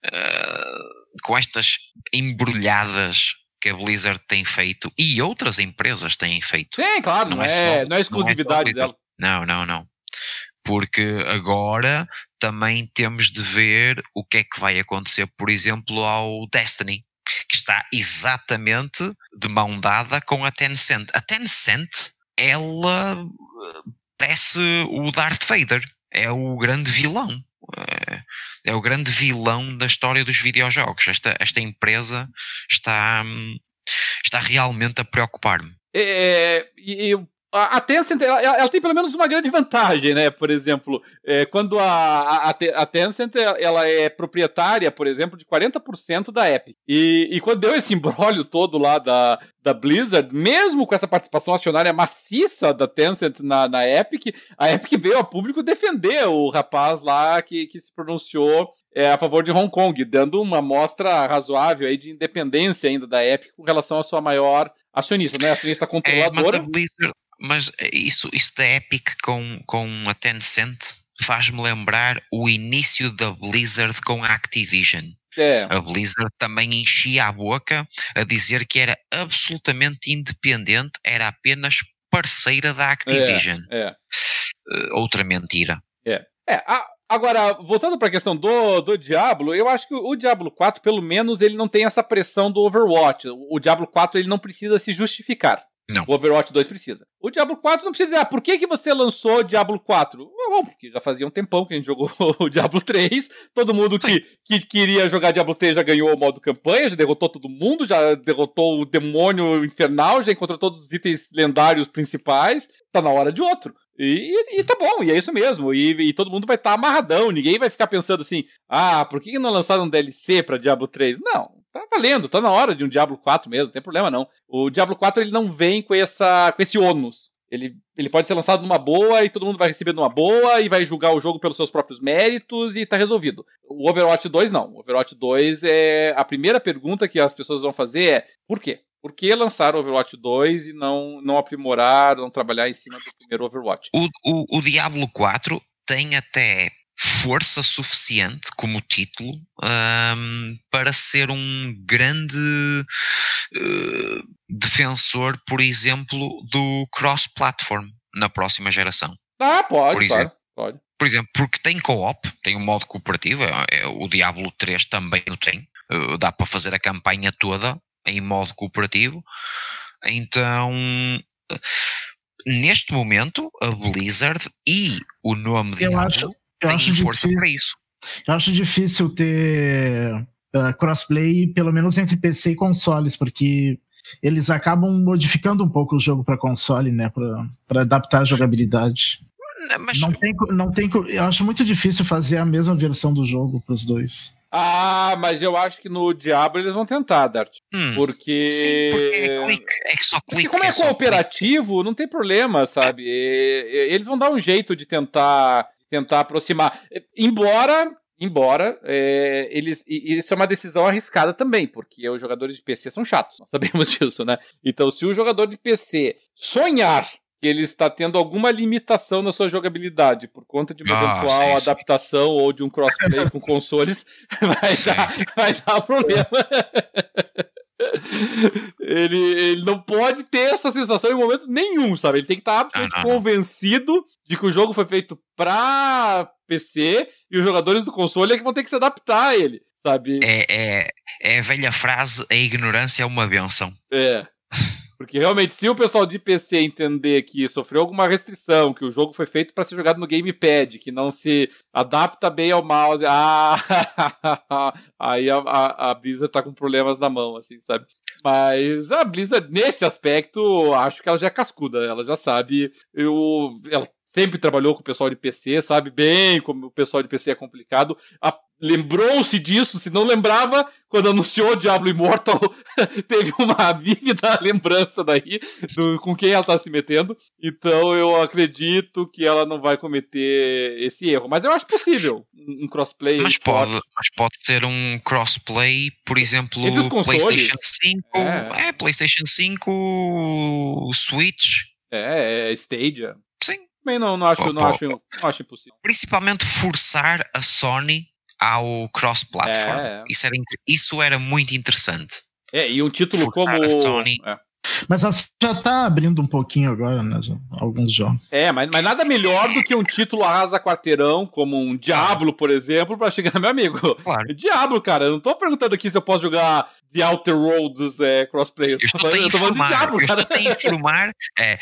uh, com estas embrulhadas que a Blizzard tem feito e outras empresas têm feito. Sim, claro, não, não é, é, só, não é exclusividade não é dela. Não, não, não. Porque agora também temos de ver o que é que vai acontecer, por exemplo, ao Destiny que está exatamente de mão dada com a Tencent. A Tencent, ela eh, parece o Darth Vader, é o grande vilão. Eh, é o grande vilão da história dos videojogos. Esta, esta empresa está, hum, está realmente a preocupar-me. É, eu a Tencent ela, ela, tem pelo menos uma grande vantagem, né? Por exemplo, é, quando a, a, a, Tencent ela é proprietária, por exemplo, de 40% da Epic. E, e quando deu esse embrólio todo lá da, da Blizzard, mesmo com essa participação acionária maciça da Tencent na, na Epic, a Epic veio ao público defender o rapaz lá que, que se pronunciou é, a favor de Hong Kong, dando uma amostra razoável aí de independência ainda da Epic com relação à sua maior acionista, né? Acionista controladora. É, mas a Blizzard, mas isso, isso da Epic com, com a Tencent faz-me lembrar o início da Blizzard com a Activision. É. A Blizzard também enchia a boca a dizer que era absolutamente independente, era apenas parceira da Activision. É, é. Uh, outra mentira. É. é agora, voltando para a questão do, do Diablo, eu acho que o Diablo 4, pelo menos, ele não tem essa pressão do Overwatch. O Diablo 4 ele não precisa se justificar. Não. O Overwatch 2 precisa. O Diablo 4 não precisa dizer, ah, por que, que você lançou o Diablo 4? Bom, porque já fazia um tempão que a gente jogou o Diablo 3. Todo mundo que, que queria jogar Diablo 3 já ganhou o modo campanha, já derrotou todo mundo, já derrotou o demônio infernal, já encontrou todos os itens lendários principais. Tá na hora de outro. E, e, tá bom, e é isso mesmo. E, e todo mundo vai estar tá amarradão. Ninguém vai ficar pensando assim: ah, por que não lançaram um DLC pra Diablo 3? Não, tá valendo, tá na hora de um Diablo 4 mesmo, não tem problema não. O Diablo 4 ele não vem com, essa, com esse ônus. Ele, ele pode ser lançado numa boa e todo mundo vai receber numa boa e vai julgar o jogo pelos seus próprios méritos e tá resolvido. O Overwatch 2 não. O Overwatch 2 é. A primeira pergunta que as pessoas vão fazer é: por quê? Por que lançar Overwatch 2 e não, não aprimorar, não trabalhar em cima do primeiro Overwatch? O, o, o Diablo 4 tem até força suficiente como título um, para ser um grande uh, defensor, por exemplo, do cross-platform na próxima geração. Ah, pode, por exemplo, pode. Por exemplo, porque tem co-op, tem um modo cooperativo, é, é, o Diablo 3 também o tem, uh, dá para fazer a campanha toda em modo cooperativo. Então, neste momento, a Blizzard e o nome Diablo acho, têm força difícil, para isso. Eu acho difícil ter uh, crossplay, pelo menos entre PC e consoles, porque eles acabam modificando um pouco o jogo para console, né, para adaptar a jogabilidade. Mas... Não tem, não tem, eu acho muito difícil fazer a mesma versão do jogo para os dois. Ah, mas eu acho que no Diablo eles vão tentar, Dart. Hum, porque... Sim, porque é, clique, é só clique. Porque como é, é cooperativo, não tem problema, sabe? Eles vão dar um jeito de tentar, tentar aproximar. Embora Embora é, eles. E isso é uma decisão arriscada também, porque os jogadores de PC são chatos, nós sabemos disso, né? Então, se o jogador de PC sonhar que ele está tendo alguma limitação na sua jogabilidade por conta de uma ah, eventual sim, sim. adaptação ou de um crossplay com consoles, vai, dar, vai dar problema. ele, ele não pode ter essa sensação em momento nenhum, sabe? Ele tem que estar absolutamente convencido de que o jogo foi feito pra PC e os jogadores do console é que vão ter que se adaptar a ele, sabe? É, é, é a velha frase: a ignorância é uma benção. É. Porque realmente, se o pessoal de PC entender que sofreu alguma restrição, que o jogo foi feito para ser jogado no gamepad, que não se adapta bem ao mouse, ah, aí a, a, a Blizzard tá com problemas na mão, assim, sabe? Mas a Blizzard, nesse aspecto, acho que ela já é cascuda, ela já sabe. Eu, ela sempre trabalhou com o pessoal de PC, sabe bem como o pessoal de PC é complicado. Lembrou-se disso, se não lembrava, quando anunciou Diablo Immortal, teve uma vívida lembrança daí do, com quem ela está se metendo. Então eu acredito que ela não vai cometer esse erro. Mas eu acho possível um crossplay. Mas pode, mas pode ser um crossplay, por exemplo, PlayStation 5, é. é. PlayStation 5, Switch. É, é Stadia. Também não, não, acho, não, acho, não acho impossível. Principalmente forçar a Sony ao cross-platform. É. Isso, era, isso era muito interessante. É, e um título forçar como. Sony. É. Mas já está abrindo um pouquinho agora, né? Alguns jogos. É, mas, mas nada melhor do que um título arrasa quarteirão, como um Diablo, por exemplo, para chegar, meu amigo. Claro. Diablo, cara, eu não tô perguntando aqui se eu posso jogar The Outer Worlds é, crossplay. Eu, estou eu tô falando de Diablo, eu cara. estou a informar. É,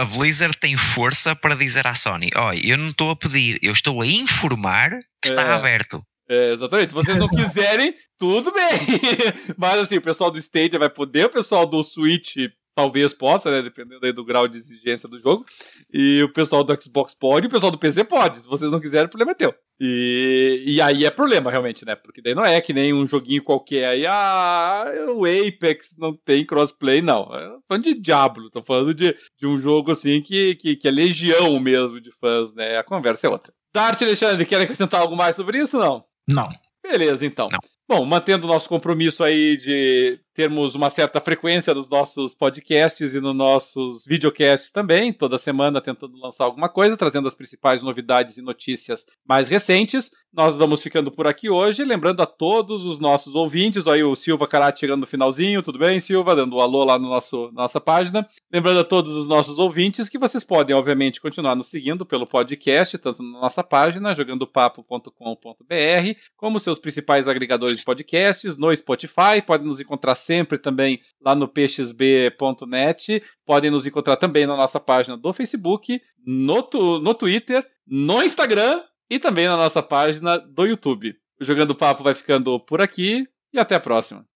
a Blizzard tem força para dizer à Sony: olha, eu não estou a pedir, eu estou a informar que está é. aberto. É, exatamente. Se vocês não quiserem, tudo bem. Mas assim, o pessoal do Stadia vai poder, o pessoal do Switch talvez possa, né? Dependendo aí do grau de exigência do jogo. E o pessoal do Xbox pode, o pessoal do PC pode. Se vocês não quiserem, o problema é teu. E, e aí é problema, realmente, né? Porque daí não é que nem um joguinho qualquer aí, ah, o Apex não tem crossplay, não. Tô falando de Diablo, tô falando de, de um jogo assim que, que, que é legião mesmo de fãs, né? A conversa é outra. Dart Alexandre, quer acrescentar algo mais sobre isso não? Não. Beleza, então. Não. Bom, mantendo o nosso compromisso aí de termos uma certa frequência nos nossos podcasts e nos nossos videocasts também, toda semana tentando lançar alguma coisa, trazendo as principais novidades e notícias mais recentes. Nós vamos ficando por aqui hoje, lembrando a todos os nossos ouvintes, aí o Silva Karate chegando no finalzinho, tudo bem, Silva? Dando um alô lá no nosso nossa página. Lembrando a todos os nossos ouvintes que vocês podem, obviamente, continuar nos seguindo pelo podcast, tanto na nossa página, jogandopapo.com.br, como seus principais agregadores de podcasts, no Spotify, podem nos encontrar sempre também lá no peixesb.net. Podem nos encontrar também na nossa página do Facebook, no, tu, no Twitter, no Instagram e também na nossa página do YouTube. O Jogando Papo vai ficando por aqui e até a próxima.